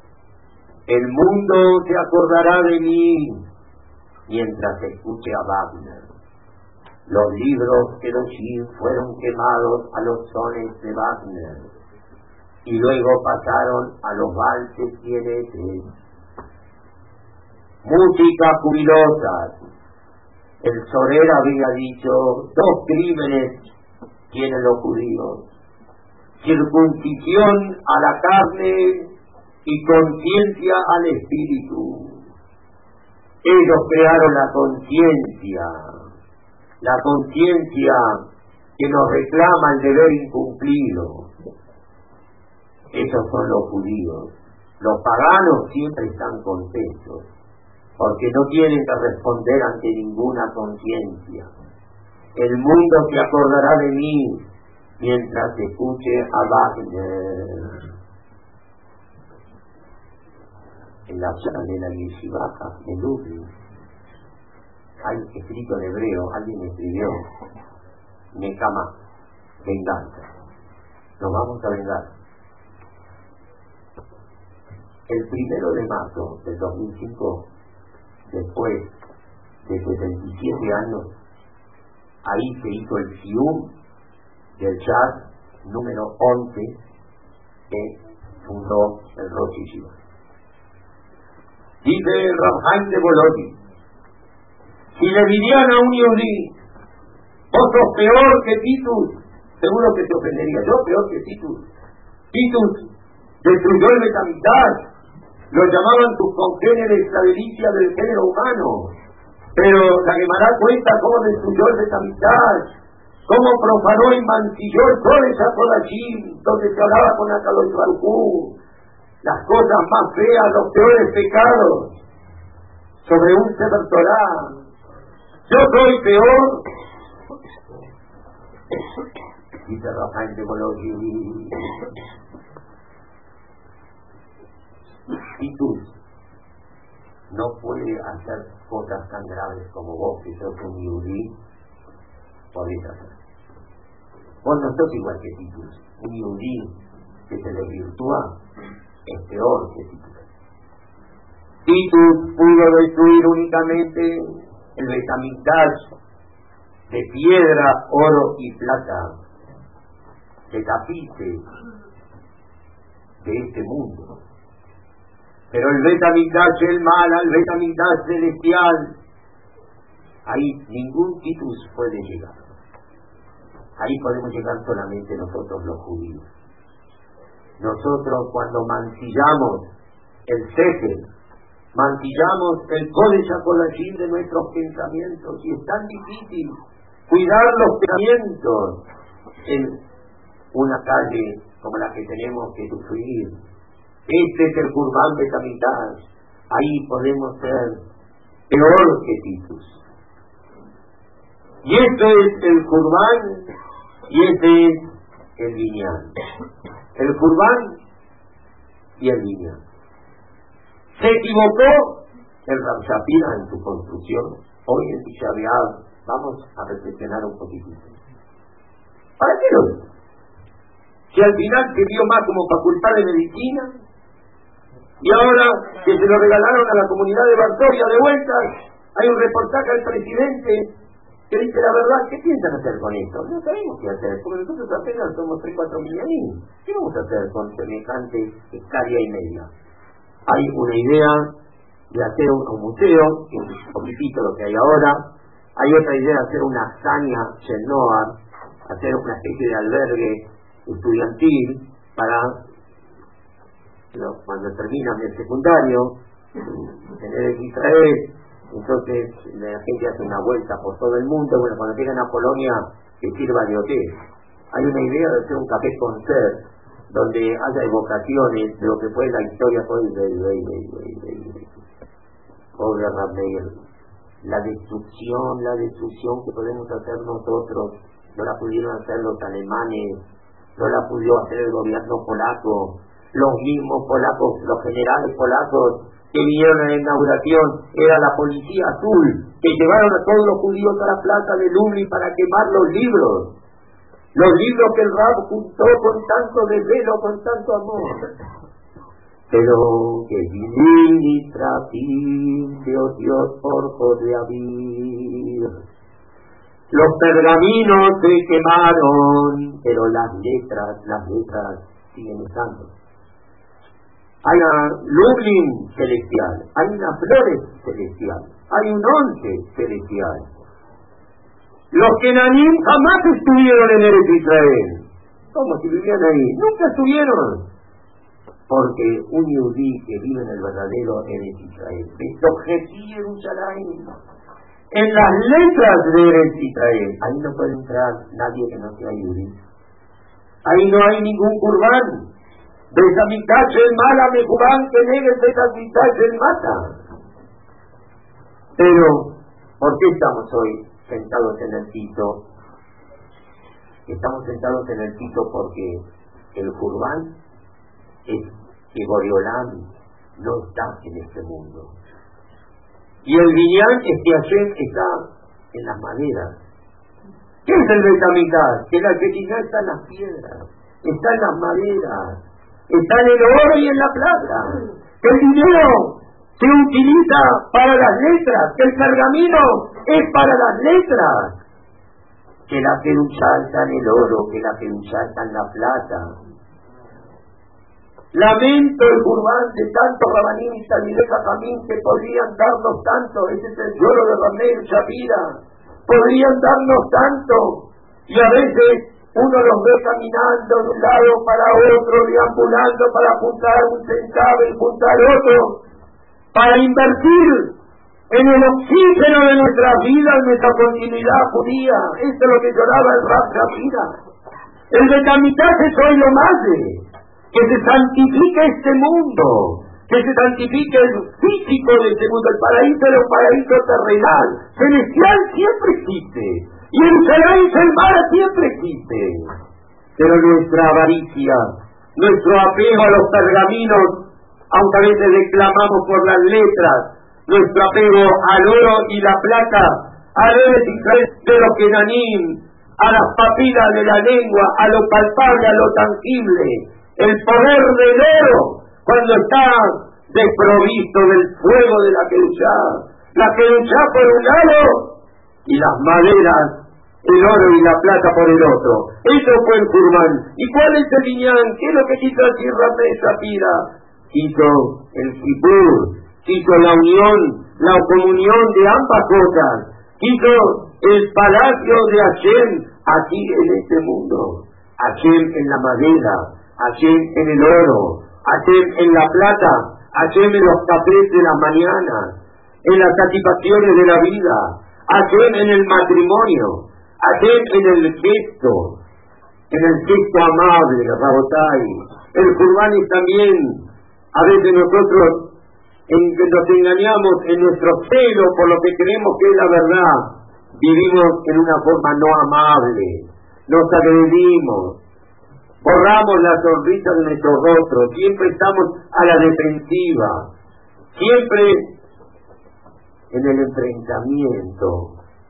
S2: el mundo se acordará de mí mientras escuche a Wagner. Los libros de los fueron quemados a los sones de Wagner y luego pasaron a los valses y Música jubilosa. El Soler había dicho, dos crímenes tienen los judíos circuncisión a la carne y conciencia al espíritu. Ellos crearon la conciencia, la conciencia que nos reclama el deber incumplido. Esos son los judíos. Los paganos siempre están contentos, porque no tienen que responder ante ninguna conciencia. El mundo se acordará de mí, mientras escuche a Wagner. En la de la Yeshivaca de Lublin hay escrito en hebreo, alguien escribió, Nekama, venganza. Nos vamos a vengar. El primero de marzo del 2005, después de 77 años, ahí se hizo el Sium del chat número 11 que fundó el Rosh Dice Rafael de Bologna, si le dirían a un yudí, vos peor que Titus, seguro que te ofendería, yo peor que Titus. Titus destruyó el metamital, lo llamaban tus congéneres la delicia del género humano, pero la da cuenta cómo destruyó el metamital, cómo profanó y mancilló el esa allí donde se hablaba con Akadosh Baruchú, las cosas más feas, los peores pecados, sobre un Sefer Yo soy peor. Dice Rafael de Y tú no puede hacer cosas tan graves como vos, que sos un yudí, podés hacer. Vos no sos igual que Titus. Un yudí que se desvirtúa es peor que Titus. Titus pudo destruir únicamente el Betamigdash de piedra, oro y plata, de tapice de este mundo. Pero el Betamigdash, el mal, el Betamigdash celestial, ahí ningún Titus puede llegar. Ahí podemos llegar solamente nosotros los judíos. Nosotros cuando mancillamos el ceje, mancillamos el Kodesh de nuestros pensamientos, y es tan difícil cuidar los pensamientos en una calle como la que tenemos que sufrir. Este es el Kurban de Camitar. Ahí podemos ser peor que Titus. Y esto es el Kurban y ese es el lineal. El Curbán y el lineal. Se equivocó el Ramshapira en su construcción. Hoy en Tisha vamos a reflexionar un poquitito. ¿Para qué lo? Si al final se vio más como facultad de medicina, y ahora que se lo regalaron a la comunidad de Varsovia de vuelta, hay un reportaje al presidente que dice la verdad, ¿qué piensan hacer con esto? No sabemos qué hacer, porque nosotros apenas somos 3, 4 millones. ¿Qué vamos a hacer con semejante hectárea y media? Hay una idea de hacer un, museo, que poquitito lo que hay ahora. Hay otra idea de hacer una hazaña Chenoa, hacer una especie de albergue estudiantil para cuando terminan el secundario, tener en Israel Entonces la gente hace una vuelta por todo el mundo, bueno, cuando lleguen a Polonia que sirva de hotel. Hay una idea de hacer un café concert donde haya evocaciones de lo que fue la historia pobre Rameir, la destrucción, la destrucción que podemos hacer nosotros, no la pudieron hacer los alemanes, no la pudo hacer el gobierno polaco, los mismos polacos, los generales polacos que vinieron a la inauguración era la policía azul, que llevaron a todos los judíos a la plaza de Lublin para quemar los libros. Los libros que el Rab juntó con tanto desvelo, con tanto amor. Pero que tratín de Dios por de abrir. Los pergaminos se quemaron, pero las letras, las letras siguen estando hay una Lublin celestial, hay una Flores celestial, hay un once celestial. Los que jamás estuvieron en el Israel. ¿Cómo si vivían ahí? Nunca estuvieron. Porque un yudí que vive en el verdadero Eretz Israel, en las letras de Eretz Israel, ahí no puede entrar nadie que no sea yudí. Ahí no hay ningún curbán, el mala Mejubán que negue el mata. Pero, ¿por qué estamos hoy sentados en el Tito? Estamos sentados en el Tito porque el Jurbán es que Goriolán no está en este mundo. Y el Viñán es que Hashem está en las maderas. ¿Qué es el Betamigdash? Que la Shekinah está en las piedras, está en las maderas, está en el oro y en la plata. Que el dinero se utiliza para las letras, que el pergamino es para las letras. Que la está en el oro, que la está en la plata. Lamento el Gurbán de tantos rabanín y Jamín que podrían darnos tanto, ese es el lloro de Ramel Shapira, podrían darnos tanto, y a veces uno los ve caminando de un lado para otro, deambulando para apuntar un centavo y apuntar otro, para invertir en el oxígeno de nuestra vida, en nuestra continuidad judía. Esto es lo que lloraba el Rab vida. El es hoy lo más de que se santifique este mundo, que se santifique el físico de este mundo, el paraíso de un paraíso terrenal, celestial siempre existe y el el mar siempre existe. Pero nuestra avaricia, nuestro apego a los pergaminos, aunque a veces reclamamos por las letras, nuestro apego al oro y la plata, a de los que nanim, a las papilas de la lengua, a lo palpable, a lo tangible, el poder del oro, cuando está desprovisto del fuego de la queruchá, la queruchá por un lado y las maderas el oro y la plata por el otro. Eso fue el Kurman. ¿Y cuál es el Iñán? ¿Qué es lo que quiso decir Ramé Shapira? Quiso el Kipur, quiso la unión, la comunión de ambas cosas. Quiso el palacio de Hashem aquí en este mundo. Hashem en la madera, Hashem en el oro, Hashem en la plata, Hashem en los cafés de la mañana, en las satisfacciones de la vida, Hashem en el matrimonio, Aquel en el gesto, en el gesto amable, Rabotai. El Kurbani también, a veces nosotros en que nos engañamos en nuestro celo por lo que creemos que es la verdad, vivimos en una forma no amable, nos agredimos, borramos la sonrisa de nuestro rostro, siempre estamos a la defensiva, siempre en el enfrentamiento,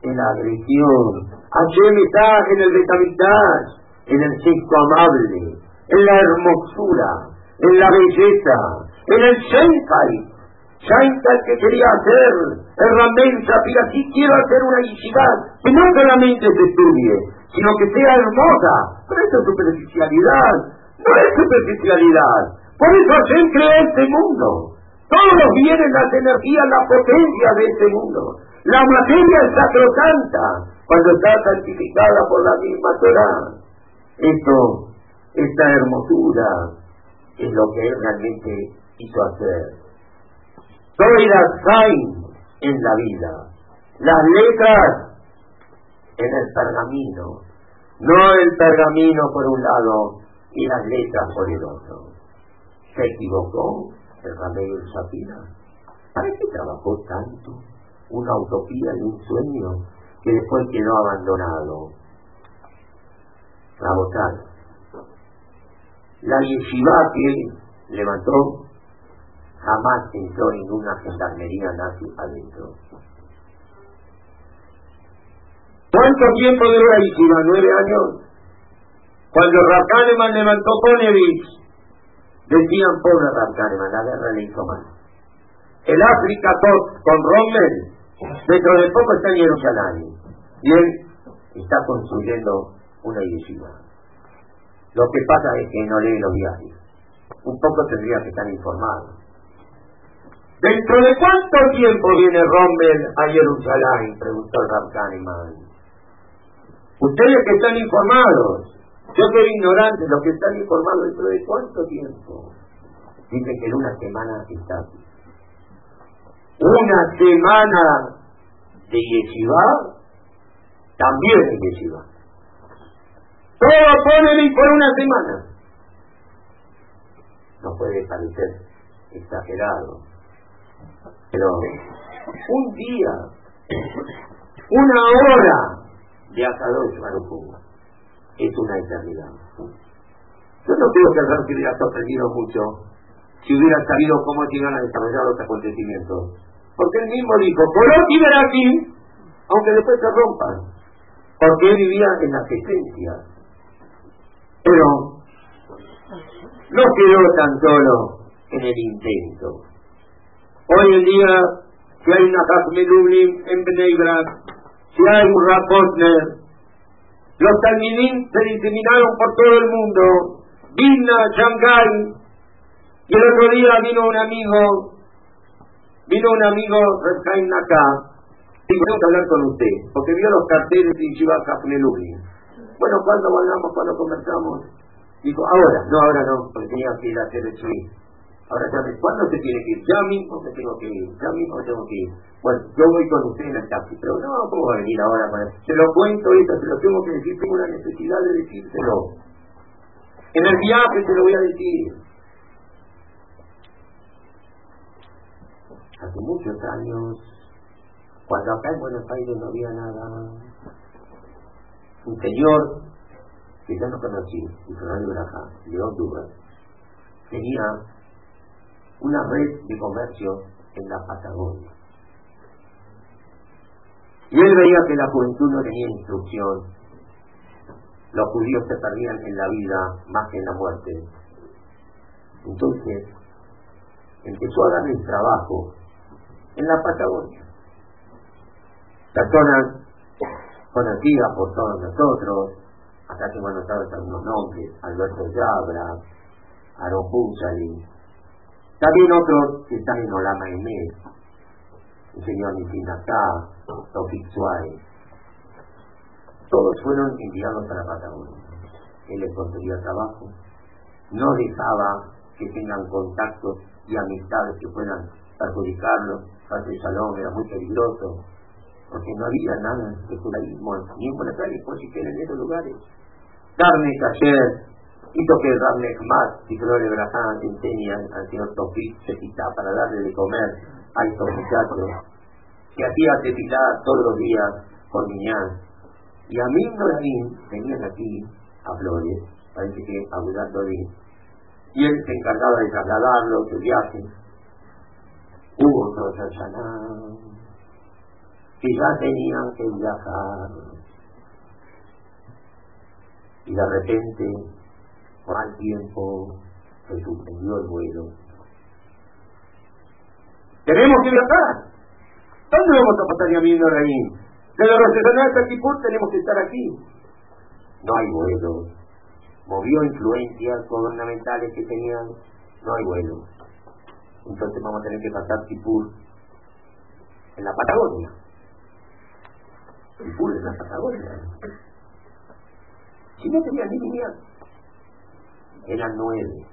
S2: en la agresión, Hashem está en el Betamigdash, en el gesto amable, en la hermosura, en la belleza, en el Shenkai. Shenkai que quería hacer, el Ramen Shapira, sí quiero hacer una yeshiva que no solamente se estudie, sino que sea hermosa. Pero eso es superficialidad, no es superficialidad. Por eso Hashem creó este mundo. Todos bienes, las energías, la potencia de este mundo. La materia es sacrosanta cuando está santificada por la misma Torah. Esto, esta hermosura, es lo que él realmente hizo hacer. La Zain, en la vida. Las letras en el pergamino. No el pergamino por un lado y las letras por el otro. Se equivocó el Ramiro y Safira. ¿Para qué trabajó tanto? Una utopía y un sueño que después quedó abandonado. votar. La yeshiva que levantó jamás entró ninguna gendarmería nazi adentro. ¿Cuánto tiempo duró la yeshiva? ¿Nueve años? Cuando Rav levantó Ponevich, decían, pobre Rav la guerra le hizo mal. El África Top con Rommel, dentro de poco está en Jerusalén. Y él está construyendo una yeshiva. Lo que pasa es que no lee los diarios. Un poco tendría que estar informado. ¿Dentro de cuánto tiempo viene Rommel a Jerusalén? Preguntó el Kahneman. Ustedes que están informados, yo soy ignorante, los que están informados, ¿dentro de cuánto tiempo? Dicen que en una semana está aquí. Una semana de yeshiva, también de yeshiva. Todo ponen por una semana. No puede parecer exagerado pero un día, una hora de Akadosh Baruj es una eternidad. Yo no creo que el hubiera sorprendido mucho si hubiera sabido cómo se iban a desarrollar los acontecimientos. Porque él mismo dijo, por aquí, aunque después se rompan. Porque él vivía en las esencias. Pero no quedó tan solo en el intento. Hoy en día, si hay una Hasmelublim en Bnei si hay un Rapotner, los Talmidim se diseminaron por todo el mundo, Vilna, Shanghai, y el otro día vino un amigo, vino un amigo, Refkaim Naka, y tengo que hablar con usted, porque vio los carteles de Shiva Hasmelublim. Bueno, cuando hablamos, cuando conversamos, dijo, ahora, no, ahora no, porque tenía que ir a hacer el swing. Ahora, ¿cuándo se tiene que ir? Ya mismo me tengo que ir, ya mismo tengo que ir. Bueno, yo voy con usted en el taxi, pero no, ¿cómo va a venir ahora? Se lo cuento esto, se lo tengo que decir, tengo una necesidad de decírselo. En el viaje se lo voy a decir. Hace muchos años, cuando acá en Buenos Aires no había nada, un señor que ya no conocí, Fernando Braja, de Honduras, tenía una red de comercio en la Patagonia. Y él veía que la juventud no tenía instrucción, los judíos se perdían en la vida más que en la muerte. Entonces, empezó a darle trabajo en la Patagonia. Personas conocidas por todos nosotros, acá tengo anotados algunos nombres, Alberto Yabra, Aaron también otros que están en Olama Emet, el señor Nisinatá, Tofik Suárez. Todos fueron enviados a la Patagonia. Él les conseguía trabajo, no dejaba que tengan contactos y amistades que puedan perjudicarlos. el Salón era muy peligroso, porque no había nada de judaísmo ni en Buenos Aires, por si en esos lugares. Carne, ayer Hizo que más, y de Braján enseñan al señor Tofik quita para darle de comer a estos muchachos que hacía tefilá todos los días con Miñán. Y a mí Noraín venían aquí a Flores, parece que a Budatorí, y él se encargaba de trasladarlos de viaje. Hubo otros que ya tenían que viajar. Y de repente al tiempo se suspendió el vuelo. Tenemos que viajar. ¿Dónde vamos a pasar ya viendo ahí? De la Rosh hasta Kipur tenemos que estar aquí. No hay vuelo. Movió influencias gubernamentales que tenían. No hay vuelo. Entonces vamos a tener que pasar Kipur en la Patagonia. Kipur en la Patagonia. Si no tenía ni idea eran nueve.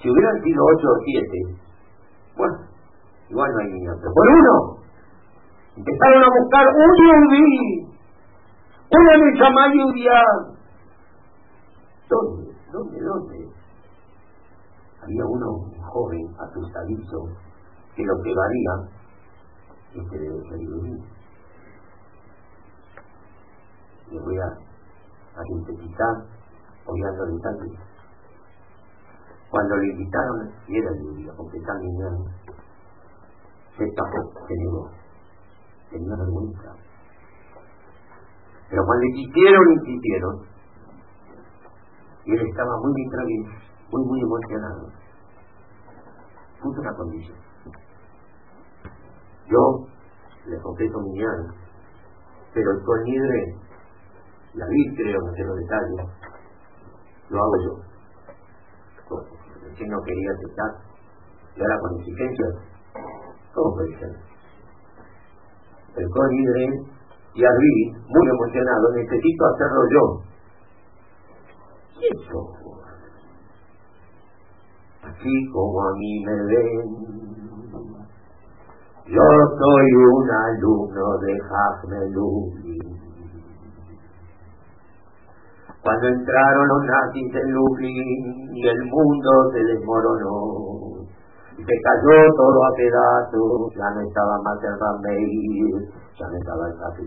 S2: Si hubieran sido ocho o siete, bueno, igual no hay ni otro. Por uno, empezaron a buscar un yudí, una Neshama Yudia. ¿Dónde? ¿Dónde? ¿Dónde? Había uno joven, asustadizo, que lo que varía, este debe ser yudí. Le voy a, a sintetizar, obviando detalles. Cuando le invitaron, y era judío, porque también se tapó, se negó, tenía vergüenza. Pero cuando insistieron, insistieron, y él estaba muy distraído, muy, muy emocionado. Puso una condición. Yo le confieso mi alma, pero el colnidre, la vi creo, no sé los detalles, lo hago yo. Si no quería aceptar, y ahora con exigencia, ¿cómo puede ser? El colnidre y Arví, muy emocionado, necesito hacerlo yo. ¿Y eso? Así como a mí me ven, yo soy un alumno de Jaime Lublin. Cuando entraron los nazis en Lublin y el mundo se desmoronó, se cayó todo a pedazos, ya no estaba más el Rameir, ya no estaba el Café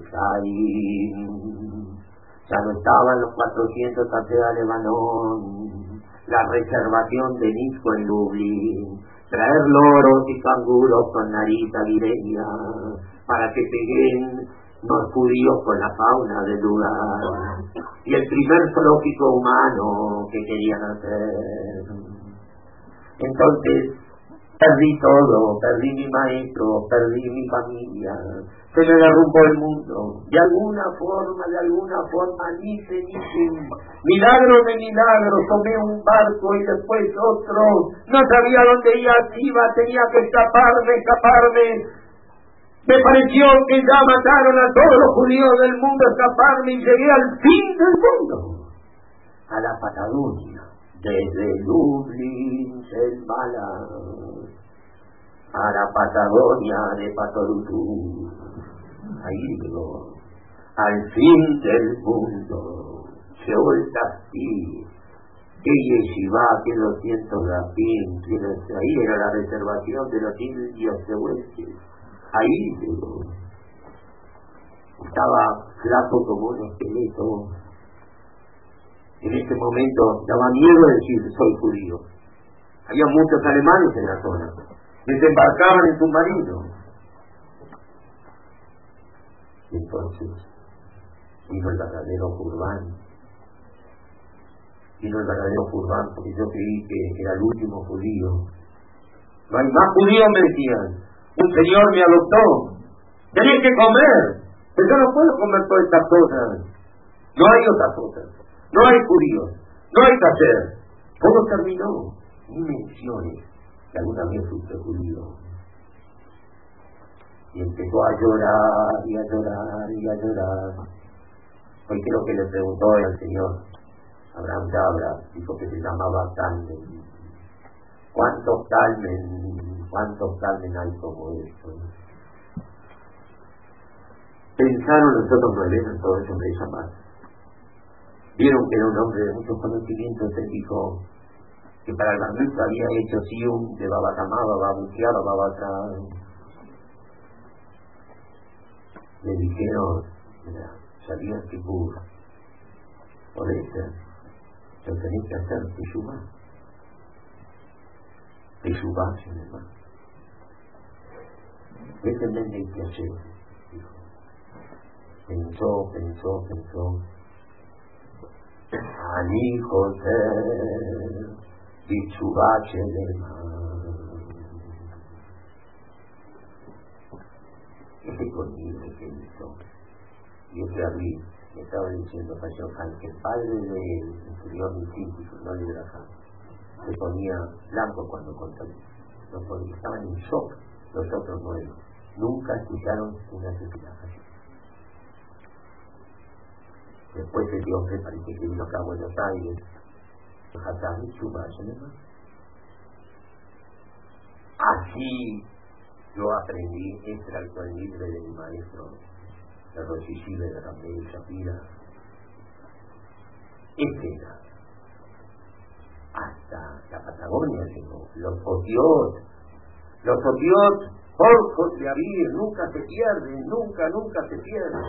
S2: ya no estaban los 400 de Lebanón, la reservación de Nisco en Lublin, traer loros y canguros con nariz aguileña para que peguen los judíos con la fauna del lugar y el primer zoológico humano que querían hacer. Entonces perdí todo, perdí mi maestro, perdí mi familia, se me derrumbó el mundo. De alguna forma, de alguna forma, dice, dice, milagro de milagro, tomé un barco y después otro, no sabía dónde iba, tenía que escaparme, escaparme. Me pareció que ya mataron a todos los judíos del mundo, escaparme y llegué al fin del mundo, a la Patagonia, desde Lublin, el a la Patagonia de Patorutú. Ahí llegó, al fin del mundo, se vuelta así, que yeshiva, que los cientos de afín, que ahí era la reservación de los indios de Huelches, ahí. Estaba flaco como un esqueleto. En este momento daba miedo decir soy judío. Había muchos alemanes en la zona. Desembarcaban en submarinos entonces vino el verdadero Jurban. Vino el verdadero Jurban porque yo creí que era el último judío. No hay más judíos, me decían. Un señor me adoptó. Tenía que comer. Pero yo no puedo comer todas estas cosas. No hay otras cosas. No hay judíos. No hay hacer. Todo terminó. Ni menciones que alguna vez fuiste judío y empezó a llorar y a llorar y a llorar. Hoy creo que le preguntó al Señor, Abraham Yabra, dijo que se llamaba Carmen. ¿Cuántos Carmen, cuántos Carmen hay como esto? Pensaron los otros nueve todo eso de llamar. Vieron que era un hombre de muchos conocimientos, dijo que para el Barnista había hecho Sium de Babatamá, Bababuqueá, Babacá le dijeron, mira, sabías que vos por eso lo tenés que hacer Teshuvah. Teshuvah se llama. ¿Qué que hacer? Dijo. Pensó, pensó, pensó. Ani José, Teshuvah se llama. ese conmigo que hizo. Y ese abrí, me estaba diciendo Pachohan que el padre del mi físico, no le se ponía blanco cuando contaba. estaban en shock los otros nuevos. Nunca escucharon una así. Después ese hombre parece que vino acá a Buenos Aires, Así Yo aprendí este acto libre de mi maestro, el Rochishile de Ramírez Shapira. Este. Hasta la Patagonia llegó. Los otiot, los otiot, porcos de Avir, nunca se pierden, nunca, nunca se pierden.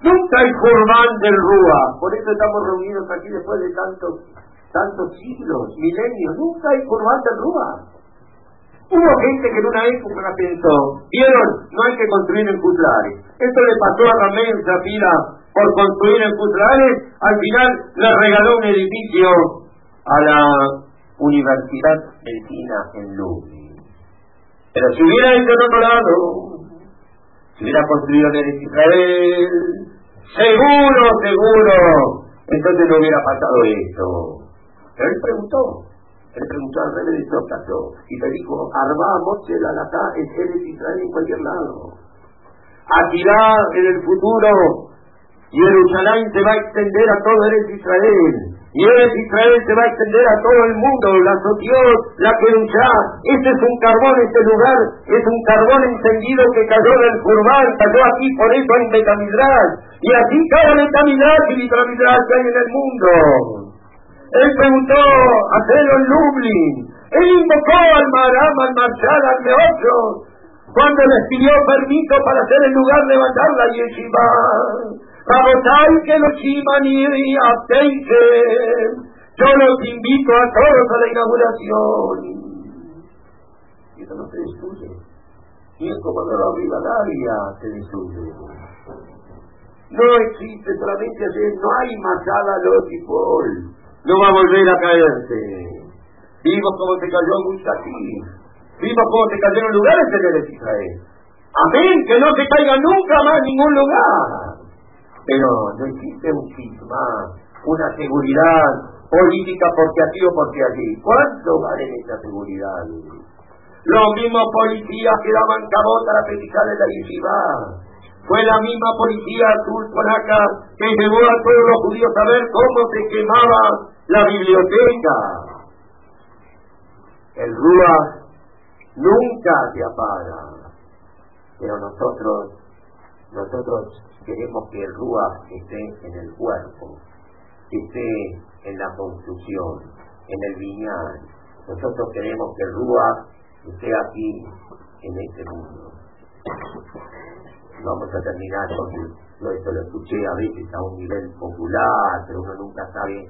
S2: Nunca hay Jordán del Rúa. Por eso estamos reunidos aquí después de tantos, tantos siglos, milenios. Nunca hay Jordán del Rúa. Hubo gente que en una época pensó, vieron, no hay que construir en Cutlares. Esto le pasó a Ramén Zafira por construir en Cutlares, al final le regaló un edificio a la Universidad Medicina en Lublin. Pero si hubiera ido en lado, si hubiera construido en Israel, seguro, seguro, entonces no hubiera pasado esto. Pero él preguntó, él preguntó al rey de Tócato y le dijo, Arba Moche la Lata es Eres Israel en cualquier lado. Aquilá en el futuro, Jerusalén se va a extender a todo Eres Israel. Y Eres Israel se va a extender a todo el mundo, la Sotiot, la Kerushá. Este es un carbón, este lugar es un carbón encendido que cayó del Curván, cayó aquí por eso en Betamidras. Y así cada Betamidras y Betamidras que hay en el mundo. Él preguntó a Pedro en Lublin. Él invocó al Maram, al Marshal, al Meocho, cuando les pidió permiso para hacer el lugar levantar la yeshiva. Rabotai que los y aceite. Yo los invito a todos a la inauguración. Y eso no se destruye. Y es como no lo Rivadavia se destruye. No existe solamente hacer, no hay masada los no va a volver a caerse. Vimos cómo se cayó aquí. Vimos cómo se cayeron lugares en Israel. Amén, que no se caiga nunca más ningún lugar. Pero no existe un sisma, una seguridad política porque aquí o porque allí. ¿Cuánto vale esa seguridad? Los mismos policías que daban cabota a la de la yeshiva fue la misma policía azul que llevó a todos los judíos a ver cómo se quemaba la biblioteca. El Rúa nunca se apaga, pero nosotros, nosotros queremos que el esté en el cuerpo, que esté en la construcción, en el viñal. Nosotros queremos que el esté aquí, en este mundo vamos a terminar porque esto lo escuché a veces a un nivel popular, pero uno nunca sabe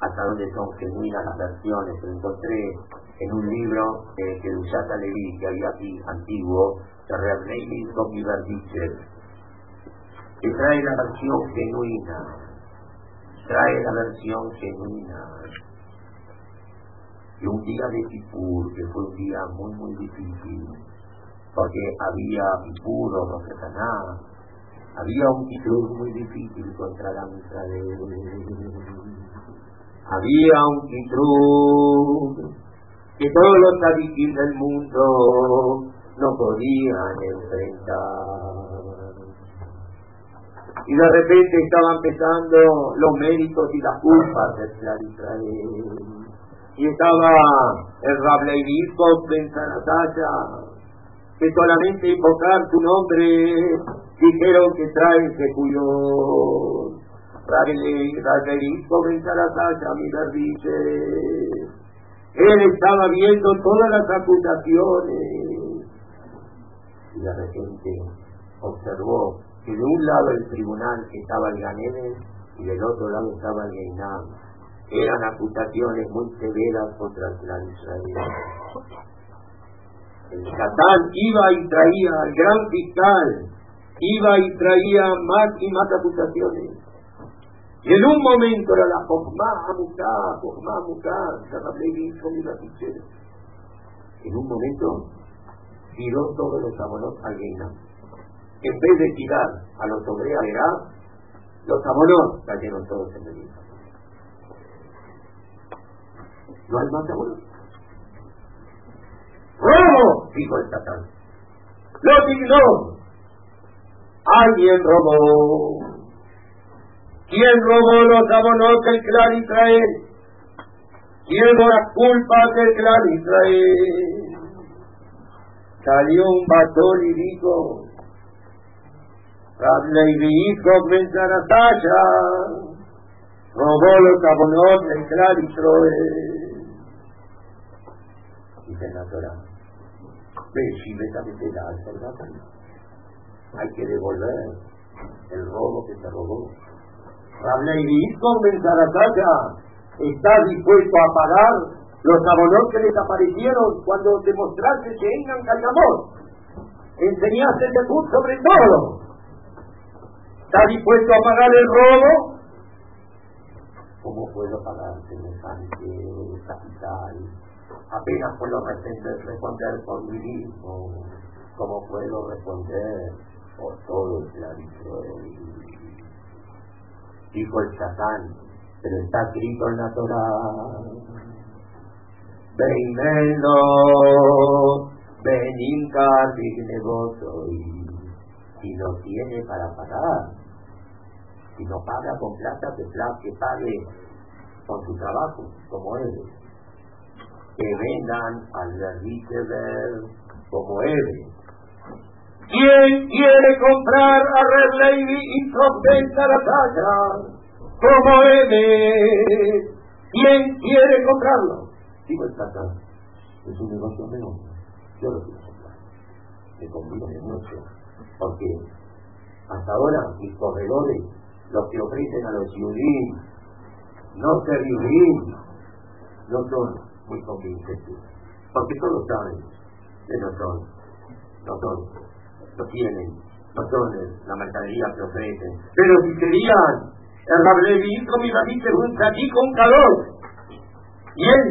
S2: hasta dónde son genuinas las versiones. Lo encontré en un libro eh, que Luciata Levi, que había aquí antiguo, realmente con mi que trae la versión genuina, trae la versión genuina. Y un día de Kipur, que fue un día muy, muy difícil, porque había puro, no nada. Había un título muy difícil contra la de Había un título que todos los habitantes del mundo no podían enfrentar. Y de repente estaban pesando los méritos y las culpas de Israel. Y estaba el Rableinisco en Sanataya, que solamente invocar tu nombre dijeron que traen que cuyo Radelito a mi dice él estaba viendo todas las acusaciones. Y de repente observó que de un lado el tribunal estaba el Ganedes y del otro lado estaba el Geinam. Eran acusaciones muy severas contra el clan Israel. El Satán iba y traía al gran fiscal, iba y traía más y más acusaciones. Y en un momento era la Jojma Amuká, Jojma Amuká, En un momento tiró todos los abonos a Guinam. En vez de tirar a los obreros los abonos cayeron todos en el No hay más abonos. ¡Robo! dijo el Satán. Lo dignó. Alguien robó. ¿Quién robó los abonos del clan Israel? ¿Quién robó las culpas del clan Israel? salió un batón y dijo, Rableiviko Benzarataya, robó los abonot el Clar y Troe. Dice la Torah, me da al Hay que devolver el robo que se robó. Rableiviko Benzarataya está dispuesto a pagar los abonos que desaparecieron cuando demostraste que eran Cayamot. Enseñaste el debut sobre todo. ¿Está dispuesto a pagar el robo? ¿Cómo puedo pagar semejante capital? Apenas puedo responder, por mi mismo. ¿Cómo puedo responder por todo el planeta? Dijo el Satán, pero está escrito en la Torah Veneno, veninca negocio y si no tiene para pagar, si no paga con plata, que, pague con su trabajo, como él. Que vengan al ver como él. ¿Quién quiere comprar a Red Lady y compensar la talla? Como él. ¿Quién quiere comprarlo? Digo el Satán, es un negocio menor, yo lo quiero comprar. Me conviene mucho, porque hasta ahora mis corredores, los que ofrecen a los judíos, no se vivir, no son muy convincentes, porque todos saben que no son, no son, no tienen, no son la mercadería que ofrecen. Pero si querían, el Rablevi con mi dice un aquí con calor, y él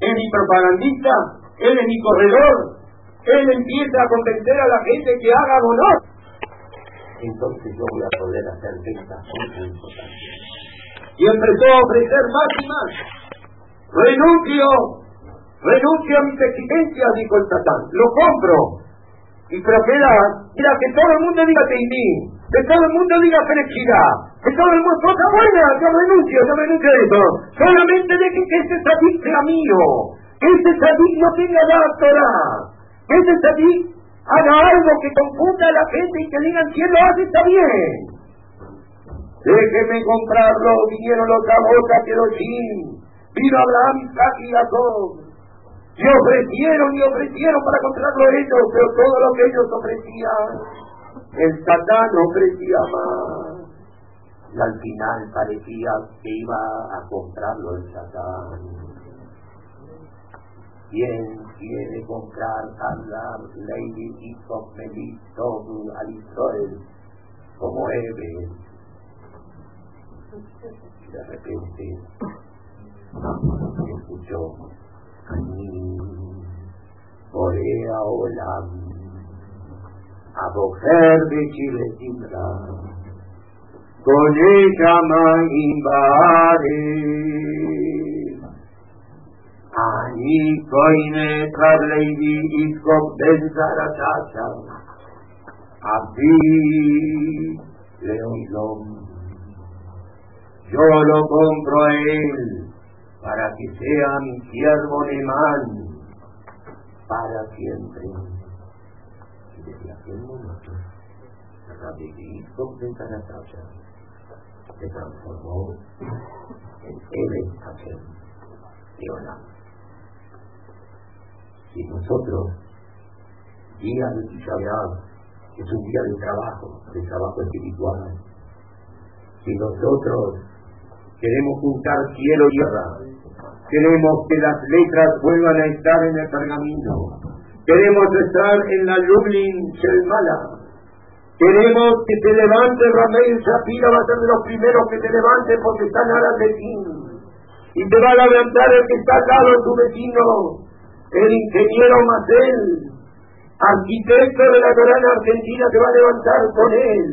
S2: es mi propagandista, él es mi corredor, él empieza a convencer a la gente que haga honor. Entonces yo voy a poder hacer ventas muy importantes. Y empezó a ofrecer más y más. Renuncio, renuncio a mis exigencias, dijo el Satán, lo compro. Y pero queda, mira, que todo el mundo diga Teimí, que todo el mundo diga felicidad, que todo el mundo, cosa buena, yo renuncio, yo renuncio a eso. Solamente de que, este sadik sea mío, que este sadik no tenga la Torah, que este sadik haga algo que confunda a la gente y que digan quién lo hace está bien. Déjeme comprarlo, vinieron los Gabotas que los vino Abraham, Isaac y Jacob. Y ofrecieron y ofrecieron para comprarlo ellos, pero todo lo que ellos ofrecían, el Satán ofrecía más y al final parecía que iba a comprarlo el Satán. ¿Quién quiere comprar a Lady y Melito al Israel como Eve? De repente escuchó Corea Olam, a mujer de Chile con ella invade. Ani koine karleivi iskop ben zaratata. Abdi leoilom. Yo lo compro a él para que sea mi siervo man para siempre. Y desde aquel momento, Rabbi Iskop ben Zaratata se transformó en el Hashem de Si nosotros, día de Tisha es un día de trabajo, de trabajo espiritual, si nosotros queremos juntar cielo y tierra, queremos que las letras vuelvan a estar en el pergamino, queremos estar en la Lublin Shelmala, Queremos que te levante Ramén Shapira, va a ser de los primeros que te levante porque está nada de ti. Y te va a levantar el que está al lado tu vecino, el ingeniero Macel, arquitecto de la Corona Argentina, te va a levantar con él.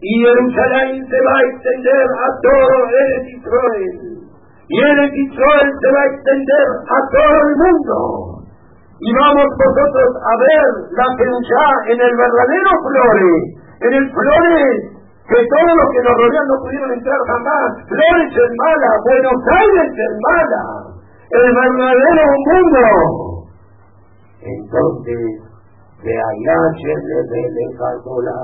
S2: Y Jerusalén se va a extender a todo el Israel. Y el Israel se va a extender a todo el mundo y vamos nosotros a ver la ya en el verdadero Flores, en el Flores que todos los que nos rodean no pudieron entrar jamás. Flores es mala, Buenos Aires es mala, el verdadero mundo. Entonces, de allá se le delegó la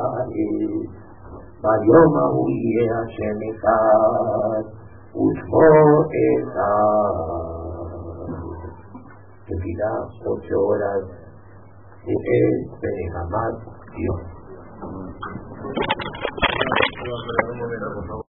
S2: Vayoma huye a Senecat, Usmo Esa. Que dirá ocho horas de este Benjamin Dios.